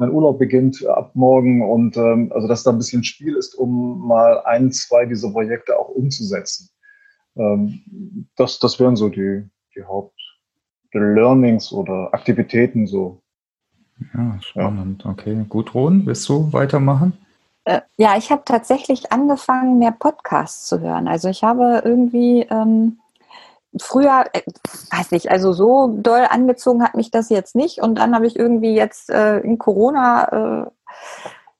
[SPEAKER 4] Mein Urlaub beginnt ab morgen und ähm, also dass da ein bisschen Spiel ist, um mal ein, zwei dieser Projekte auch umzusetzen. Ähm, das, das wären so die, die Haupt-Learnings oder Aktivitäten so
[SPEAKER 1] ja, spannend. Ja. Okay, gut, Ron, willst du weitermachen?
[SPEAKER 2] Äh, ja, ich habe tatsächlich angefangen, mehr Podcasts zu hören. Also ich habe irgendwie ähm, früher, äh, weiß nicht, also so doll angezogen hat mich das jetzt nicht. Und dann habe ich irgendwie jetzt äh, in Corona äh,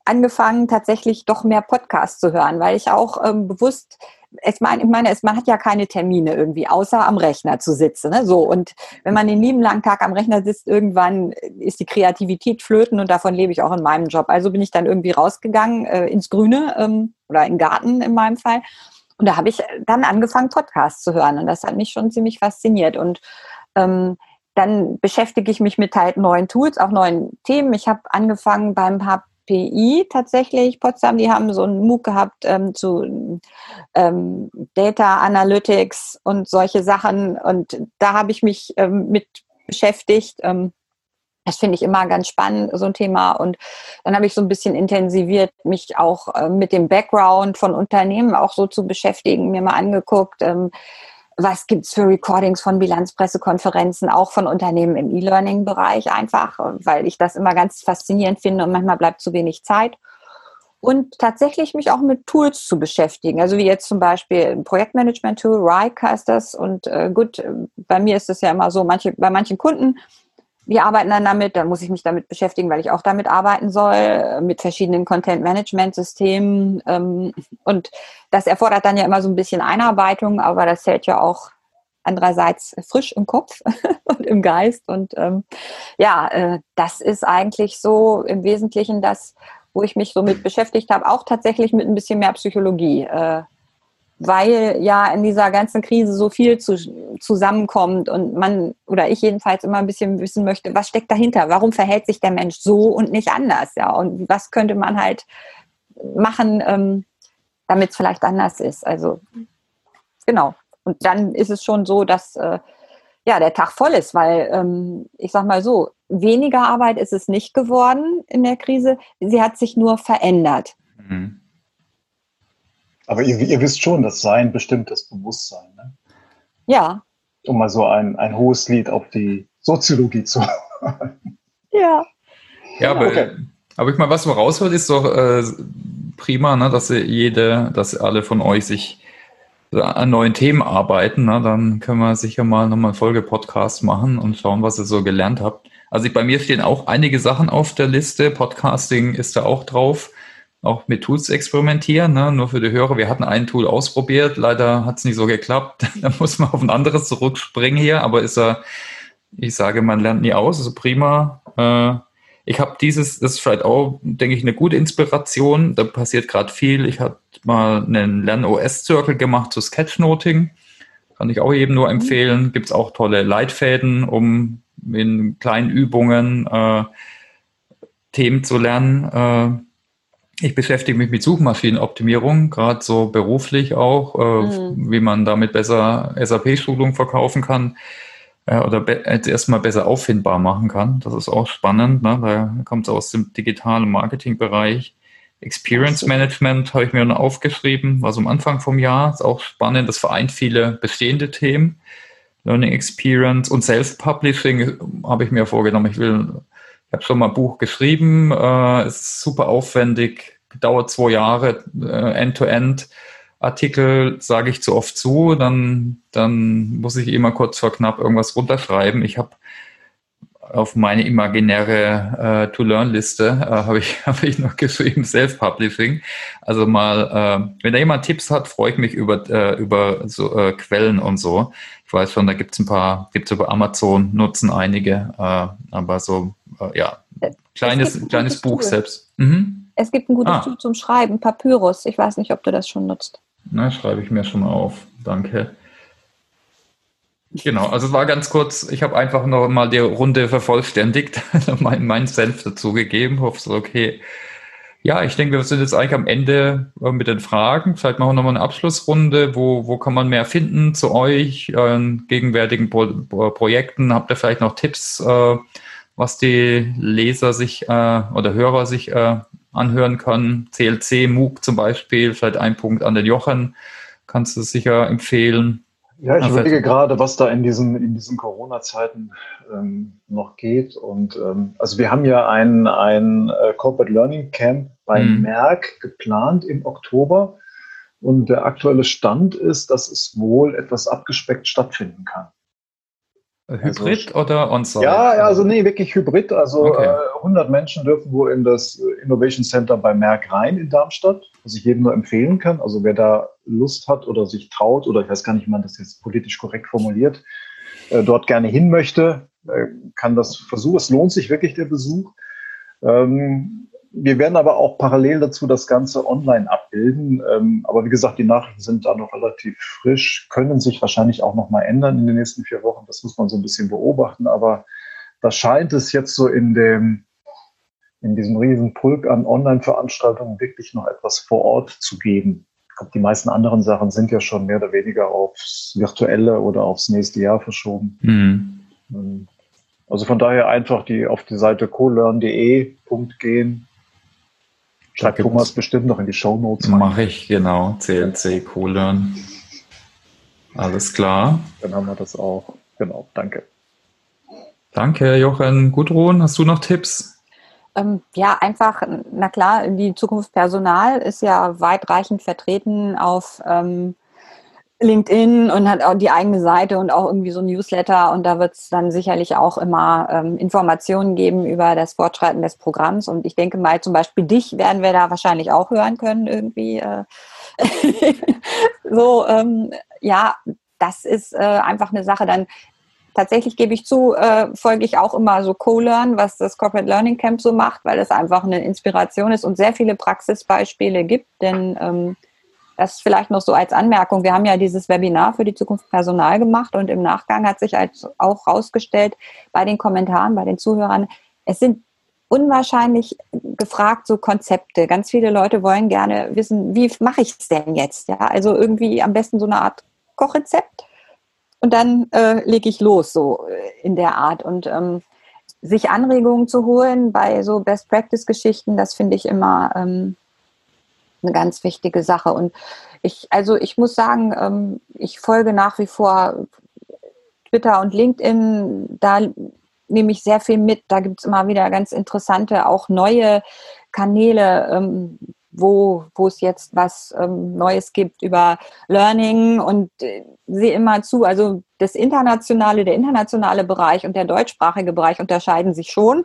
[SPEAKER 2] angefangen, tatsächlich doch mehr Podcasts zu hören, weil ich auch ähm, bewusst ich meine, ich meine, man hat ja keine Termine irgendwie, außer am Rechner zu sitzen. Ne? So, und wenn man den lieben langen Tag am Rechner sitzt, irgendwann ist die Kreativität flöten und davon lebe ich auch in meinem Job. Also bin ich dann irgendwie rausgegangen äh, ins Grüne ähm, oder in den Garten in meinem Fall. Und da habe ich dann angefangen, Podcasts zu hören. Und das hat mich schon ziemlich fasziniert. Und ähm, dann beschäftige ich mich mit halt neuen Tools, auch neuen Themen. Ich habe angefangen beim HPI tatsächlich, Potsdam, die haben so einen MOOC gehabt ähm, zu ähm, Data Analytics und solche Sachen. Und da habe ich mich ähm, mit beschäftigt. Ähm, Das finde ich immer ganz spannend, so ein Thema. Und dann habe ich so ein bisschen intensiviert, mich auch äh, mit dem Background von Unternehmen auch so zu beschäftigen, mir mal angeguckt, ähm, was gibt's für Recordings von Bilanzpressekonferenzen, auch von Unternehmen im E-Learning-Bereich einfach, weil ich das immer ganz faszinierend finde und manchmal bleibt zu wenig Zeit. Und tatsächlich mich auch mit Tools zu beschäftigen. Also wie jetzt zum Beispiel ein Projektmanagement-Tool, Rike heißt das. Und äh, gut, bei mir ist es ja immer so, manche, bei manchen Kunden die arbeiten dann damit, dann muss ich mich damit beschäftigen, weil ich auch damit arbeiten soll, mit verschiedenen Content-Management-Systemen. Ähm, und das erfordert dann ja immer so ein bisschen Einarbeitung, aber das hält ja auch andererseits frisch im Kopf und im Geist. Und ähm, ja, äh, das ist eigentlich so im Wesentlichen das, wo ich mich so mit beschäftigt habe, auch tatsächlich mit ein bisschen mehr Psychologie. Äh, weil ja in dieser ganzen Krise so viel zu, zusammenkommt und man oder ich jedenfalls immer ein bisschen wissen möchte, was steckt dahinter? Warum verhält sich der Mensch so und nicht anders? Ja, und was könnte man halt machen, ähm, damit es vielleicht anders ist? Also genau. Und dann ist es schon so, dass äh, ja der Tag voll ist, weil ähm, ich sag mal so, weniger Arbeit ist es nicht geworden in der Krise. Sie hat sich nur verändert. Mhm.
[SPEAKER 4] Aber ihr, ihr, wisst schon, das Sein bestimmt das Bewusstsein. Ne?
[SPEAKER 2] Ja.
[SPEAKER 4] Um mal so ein, ein hohes Lied auf die Soziologie zu
[SPEAKER 2] haben. Ja.
[SPEAKER 1] Ja, aber, okay. aber ich mal, was man raushört, ist doch äh, prima, ne, dass jede, dass alle von euch sich an neuen Themen arbeiten. Ne? Dann können wir sicher mal nochmal Folge-Podcast machen und schauen, was ihr so gelernt habt. Also ich, bei mir stehen auch einige Sachen auf der Liste. Podcasting ist da auch drauf auch mit Tools experimentieren. Ne? Nur für die Hörer, wir hatten ein Tool ausprobiert, leider hat es nicht so geklappt. da muss man auf ein anderes zurückspringen hier, aber ist er, ich sage, man lernt nie aus, also prima. Äh, ich habe dieses, das ist vielleicht auch, denke ich, eine gute Inspiration. Da passiert gerade viel. Ich habe mal einen Lern-OS-Circle gemacht zu Sketchnoting. Kann ich auch jedem nur empfehlen. Gibt es auch tolle Leitfäden, um in kleinen Übungen äh, Themen zu lernen. Äh, ich beschäftige mich mit Suchmaschinenoptimierung, gerade so beruflich auch, äh, mhm. wie man damit besser SAP-Schulung verkaufen kann äh, oder be erstmal besser auffindbar machen kann. Das ist auch spannend. Ne? Da kommt es aus dem digitalen Marketingbereich. Experience Management habe ich mir noch aufgeschrieben, war so am Anfang vom Jahr. Ist auch spannend. Das vereint viele bestehende Themen. Learning Experience und Self-Publishing habe ich mir vorgenommen. Ich will ich habe schon mal ein Buch geschrieben, äh, ist super aufwendig, dauert zwei Jahre, äh, End-to-End. Artikel sage ich zu oft zu, dann, dann muss ich immer kurz vor knapp irgendwas runterschreiben. Ich habe auf meine imaginäre äh, To-Learn-Liste äh, habe ich, hab ich noch geschrieben, Self-Publishing. Also mal, äh, wenn da jemand Tipps hat, freue ich mich über, äh, über so äh, Quellen und so. Ich weiß schon, da gibt es ein paar, gibt es über Amazon, nutzen einige, äh, aber so äh, ja, kleines, kleines Buch Tool. selbst.
[SPEAKER 2] Mhm. Es gibt ein gutes ah. Tool zum Schreiben, Papyrus. Ich weiß nicht, ob du das schon nutzt.
[SPEAKER 1] Na, schreibe ich mir schon mal auf. Danke. Genau, also es war ganz kurz, ich habe einfach noch mal die Runde vervollständigt, mein, mein Senf dazugegeben, hoffe es okay. Ja, ich denke, wir sind jetzt eigentlich am Ende äh, mit den Fragen. Vielleicht machen wir nochmal eine Abschlussrunde. Wo, wo kann man mehr finden zu euch, äh, gegenwärtigen Pro Projekten? Habt ihr vielleicht noch Tipps, äh, was die Leser sich äh, oder Hörer sich äh, anhören können. CLC, MOOC zum Beispiel, vielleicht ein Punkt an den Jochen, kannst du sicher empfehlen.
[SPEAKER 4] Ja, ich überlege gerade, was da in diesen, in diesen Corona-Zeiten ähm, noch geht. Und ähm, also wir haben ja ein, ein äh, Corporate Learning Camp bei mhm. Merck geplant im Oktober. Und der aktuelle Stand ist, dass es wohl etwas abgespeckt stattfinden kann.
[SPEAKER 1] Hybrid also, oder on-site?
[SPEAKER 4] Ja, also nee, wirklich Hybrid. Also okay. äh, 100 Menschen dürfen wohl in das Innovation Center bei Merck rein in Darmstadt, was ich jedem nur empfehlen kann. Also wer da Lust hat oder sich traut oder ich weiß gar nicht, wie man das jetzt politisch korrekt formuliert, äh, dort gerne hin möchte, äh, kann das versuchen. Es lohnt sich wirklich der Besuch. Ähm, wir werden aber auch parallel dazu das Ganze online abbilden. Ähm, aber wie gesagt, die Nachrichten sind da noch relativ frisch, können sich wahrscheinlich auch noch mal ändern in den nächsten vier Wochen. Das muss man so ein bisschen beobachten. Aber da scheint es jetzt so in dem, in diesem riesen Pulk an Online-Veranstaltungen wirklich noch etwas vor Ort zu geben. Ich glaube, die meisten anderen Sachen sind ja schon mehr oder weniger aufs Virtuelle oder aufs nächste Jahr verschoben. Mhm. Also von daher einfach die auf die Seite colearn.de gehen. Schreibt Thomas bestimmt noch in die Show Notes.
[SPEAKER 1] Mache ich, genau. CLC Colearn. Alles klar.
[SPEAKER 4] Dann haben wir das auch. Genau, danke.
[SPEAKER 1] Danke, Jochen. Gudrun, hast du noch Tipps?
[SPEAKER 2] Ähm, ja, einfach, na klar, die Zukunft Personal ist ja weitreichend vertreten auf ähm, LinkedIn und hat auch die eigene Seite und auch irgendwie so ein Newsletter und da wird es dann sicherlich auch immer ähm, Informationen geben über das Fortschreiten des Programms und ich denke mal zum Beispiel dich werden wir da wahrscheinlich auch hören können irgendwie. Äh, so, ähm, ja, das ist äh, einfach eine Sache. Dann tatsächlich gebe ich zu, äh, folge ich auch immer so Co-Learn, was das Corporate Learning Camp so macht, weil es einfach eine Inspiration ist und sehr viele Praxisbeispiele gibt, denn ähm, das vielleicht noch so als Anmerkung. Wir haben ja dieses Webinar für die Zukunft Personal gemacht und im Nachgang hat sich als auch herausgestellt bei den Kommentaren, bei den Zuhörern, es sind unwahrscheinlich gefragt so Konzepte. Ganz viele Leute wollen gerne wissen, wie mache ich es denn jetzt? Ja, also irgendwie am besten so eine Art Kochrezept und dann äh, lege ich los so äh, in der Art und ähm, sich Anregungen zu holen bei so Best Practice Geschichten, das finde ich immer ähm, eine ganz wichtige Sache. Und ich, also ich muss sagen, ähm, ich folge nach wie vor Twitter und LinkedIn, da nehme ich sehr viel mit. Da gibt es immer wieder ganz interessante, auch neue Kanäle, ähm, wo, wo es jetzt was ähm, Neues gibt über Learning und äh, sehe immer zu, also das internationale, der internationale Bereich und der deutschsprachige Bereich unterscheiden sich schon.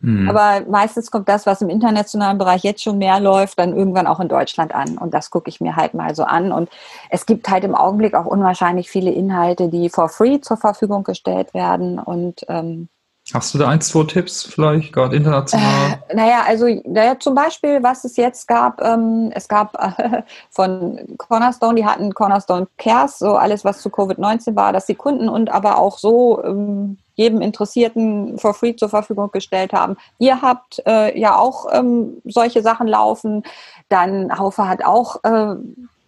[SPEAKER 2] Mhm. Aber meistens kommt das, was im internationalen Bereich jetzt schon mehr läuft, dann irgendwann auch in Deutschland an. Und das gucke ich mir halt mal so an. Und es gibt halt im Augenblick auch unwahrscheinlich viele Inhalte, die for free zur Verfügung gestellt werden. Und ähm,
[SPEAKER 1] Hast du da ein, zwei Tipps vielleicht, gerade international?
[SPEAKER 2] Äh, naja, also naja, zum Beispiel, was es jetzt gab, ähm, es gab äh, von Cornerstone, die hatten Cornerstone Cares, so alles, was zu Covid-19 war, dass die Kunden und aber auch so ähm, jedem Interessierten for free zur Verfügung gestellt haben. Ihr habt äh, ja auch ähm, solche Sachen laufen. Dann Haufe hat auch äh,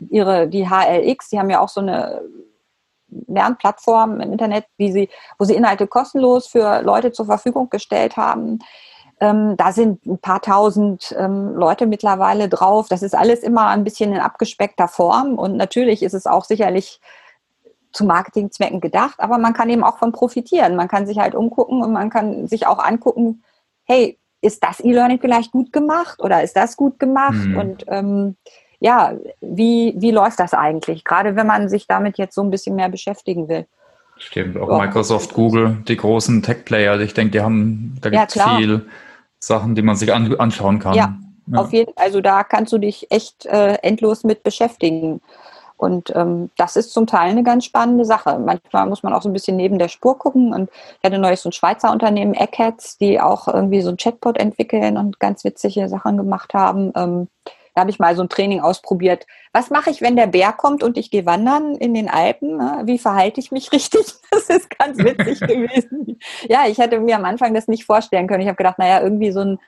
[SPEAKER 2] ihre, die HLX, die haben ja auch so eine Lernplattform im Internet, sie, wo sie Inhalte kostenlos für Leute zur Verfügung gestellt haben. Ähm, da sind ein paar tausend ähm, Leute mittlerweile drauf. Das ist alles immer ein bisschen in abgespeckter Form und natürlich ist es auch sicherlich zu Marketingzwecken gedacht, aber man kann eben auch von profitieren. Man kann sich halt umgucken und man kann sich auch angucken, hey, ist das E-Learning vielleicht gut gemacht oder ist das gut gemacht? Mhm. Und ähm, ja, wie, wie läuft das eigentlich? Gerade wenn man sich damit jetzt so ein bisschen mehr beschäftigen will.
[SPEAKER 1] Stimmt, auch so. Microsoft, Google, die großen Tech-Player, ich denke, die haben, da gibt es ja, viel Sachen, die man sich an, anschauen kann.
[SPEAKER 2] Ja, ja, auf jeden also da kannst du dich echt äh, endlos mit beschäftigen. Und ähm, das ist zum Teil eine ganz spannende Sache. Manchmal muss man auch so ein bisschen neben der Spur gucken. Und ich hatte neulich so ein Schweizer Unternehmen, Eckheads, die auch irgendwie so ein Chatbot entwickeln und ganz witzige Sachen gemacht haben. Ähm, da habe ich mal so ein Training ausprobiert. Was mache ich, wenn der Bär kommt und ich gehe wandern in den Alpen? Ne? Wie verhalte ich mich richtig? Das ist ganz witzig gewesen. Ja, ich hätte mir am Anfang das nicht vorstellen können. Ich habe gedacht, naja, irgendwie so ein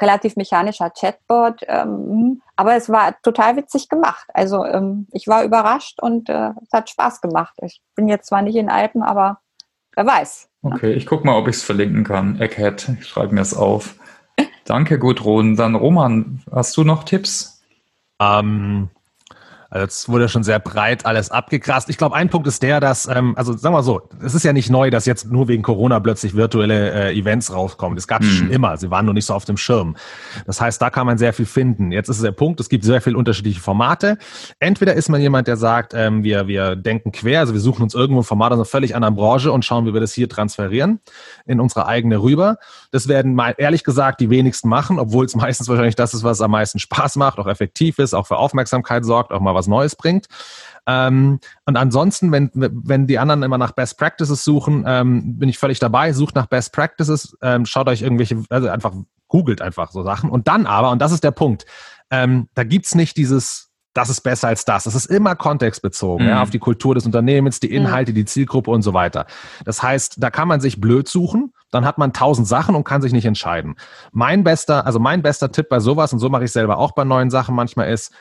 [SPEAKER 2] relativ mechanischer Chatbot. Ähm, aber es war total witzig gemacht. Also ähm, ich war überrascht und äh, es hat Spaß gemacht. Ich bin jetzt zwar nicht in Alpen, aber wer weiß.
[SPEAKER 1] Ne? Okay, ich gucke mal, ob ich es verlinken kann. Eckhead, ich schreibe mir es auf. Danke, Gudrun. Dann Roman, hast du noch Tipps?
[SPEAKER 3] Ähm, also jetzt wurde schon sehr breit alles abgegrast. Ich glaube, ein Punkt ist der, dass, ähm, also sagen wir so, es ist ja nicht neu, dass jetzt nur wegen Corona plötzlich virtuelle äh, Events rauskommen. Das gab es hm. schon immer. Sie waren nur nicht so auf dem Schirm. Das heißt, da kann man sehr viel finden. Jetzt ist der Punkt, es gibt sehr viele unterschiedliche Formate. Entweder ist man jemand, der sagt, ähm, wir, wir denken quer, also wir suchen uns irgendwo ein Format aus einer völlig anderen Branche und schauen, wie wir das hier transferieren in unsere eigene rüber. Das werden mal ehrlich gesagt die wenigsten machen, obwohl es meistens wahrscheinlich das ist, was am meisten Spaß macht, auch effektiv ist, auch für Aufmerksamkeit sorgt, auch mal was was Neues bringt. Ähm, und ansonsten, wenn, wenn die anderen immer nach Best Practices suchen, ähm, bin ich völlig dabei. Sucht nach Best Practices, ähm, schaut euch irgendwelche, also einfach googelt einfach so Sachen. Und dann aber, und das ist der Punkt, ähm, da gibt's nicht dieses, das ist besser als das. Das ist immer kontextbezogen, mhm. ja, auf die Kultur des Unternehmens, die Inhalte, die Zielgruppe und so weiter. Das heißt, da kann man sich blöd suchen, dann hat man tausend Sachen und kann sich nicht entscheiden. Mein bester, also mein bester Tipp bei sowas, und so mache ich selber auch bei neuen Sachen manchmal ist,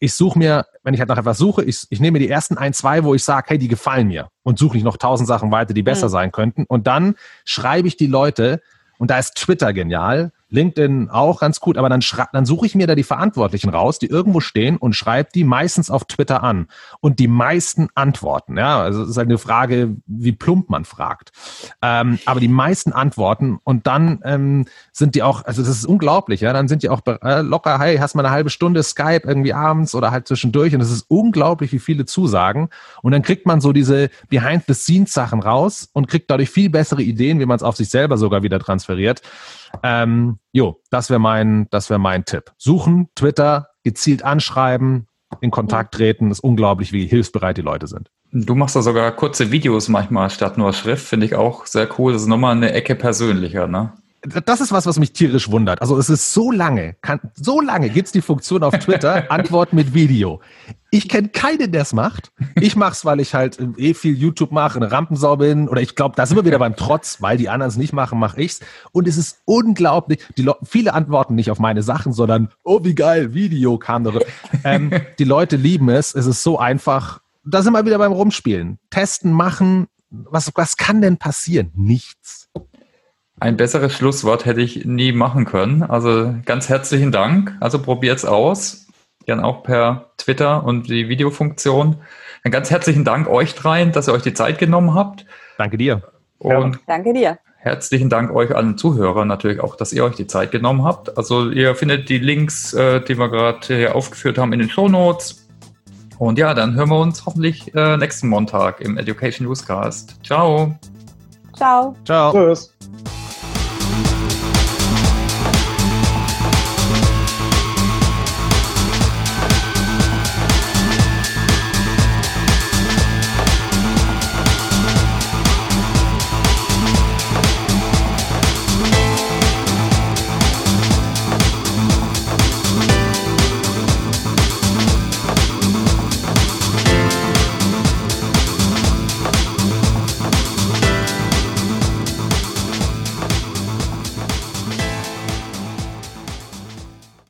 [SPEAKER 3] ich suche mir, wenn ich halt nach etwas suche, ich, ich nehme die ersten ein, zwei, wo ich sage, hey, die gefallen mir und suche nicht noch tausend Sachen weiter, die besser mhm. sein könnten. Und dann schreibe ich die Leute, und da ist Twitter genial, LinkedIn auch ganz gut, aber dann, dann suche ich mir da die Verantwortlichen raus, die irgendwo stehen und schreibe die meistens auf Twitter an. Und die meisten antworten. Ja, also es ist halt eine Frage, wie plump man fragt. Ähm, aber die meisten antworten und dann ähm, sind die auch, also das ist unglaublich, ja, dann sind die auch äh, locker, hey, hast mal eine halbe Stunde Skype irgendwie abends oder halt zwischendurch und es ist unglaublich, wie viele zusagen. Und dann kriegt man so diese Behind-the-Scenes-Sachen raus und kriegt dadurch viel bessere Ideen, wie man es auf sich selber sogar wieder transferiert. Ähm, jo, das wäre mein, das wäre mein Tipp. Suchen, Twitter, gezielt anschreiben, in Kontakt treten, ist unglaublich, wie hilfsbereit die Leute sind.
[SPEAKER 1] Du machst da sogar kurze Videos manchmal statt nur Schrift, finde ich auch sehr cool. Das ist nochmal eine Ecke persönlicher, ne?
[SPEAKER 3] Das ist was, was mich tierisch wundert. Also es ist so lange, kann, so lange gibt's die Funktion auf Twitter, Antwort mit Video. Ich kenne keinen, der es macht. Ich mache es, weil ich halt eh viel YouTube mache, eine Rampensau bin. Oder ich glaube, da sind wir wieder beim Trotz, weil die anderen es nicht machen, mache ich's. Und es ist unglaublich. Die Le viele antworten nicht auf meine Sachen, sondern, oh, wie geil, Video kam da. Ähm, die Leute lieben es. Es ist so einfach. Da sind wir wieder beim Rumspielen. Testen, machen. Was, was kann denn passieren? Nichts.
[SPEAKER 1] Ein besseres Schlusswort hätte ich nie machen können. Also ganz herzlichen Dank. Also probiert's aus. Gern auch per Twitter und die Videofunktion. Ein ganz herzlichen Dank euch dreien, dass ihr euch die Zeit genommen habt.
[SPEAKER 3] Danke dir.
[SPEAKER 2] Und ja. danke dir.
[SPEAKER 1] Herzlichen Dank euch allen Zuhörern natürlich auch, dass ihr euch die Zeit genommen habt. Also ihr findet die Links, äh, die wir gerade hier aufgeführt haben, in den Show Notes. Und ja, dann hören wir uns hoffentlich äh, nächsten Montag im Education Newscast. Ciao.
[SPEAKER 2] Ciao.
[SPEAKER 3] Ciao. Tschüss.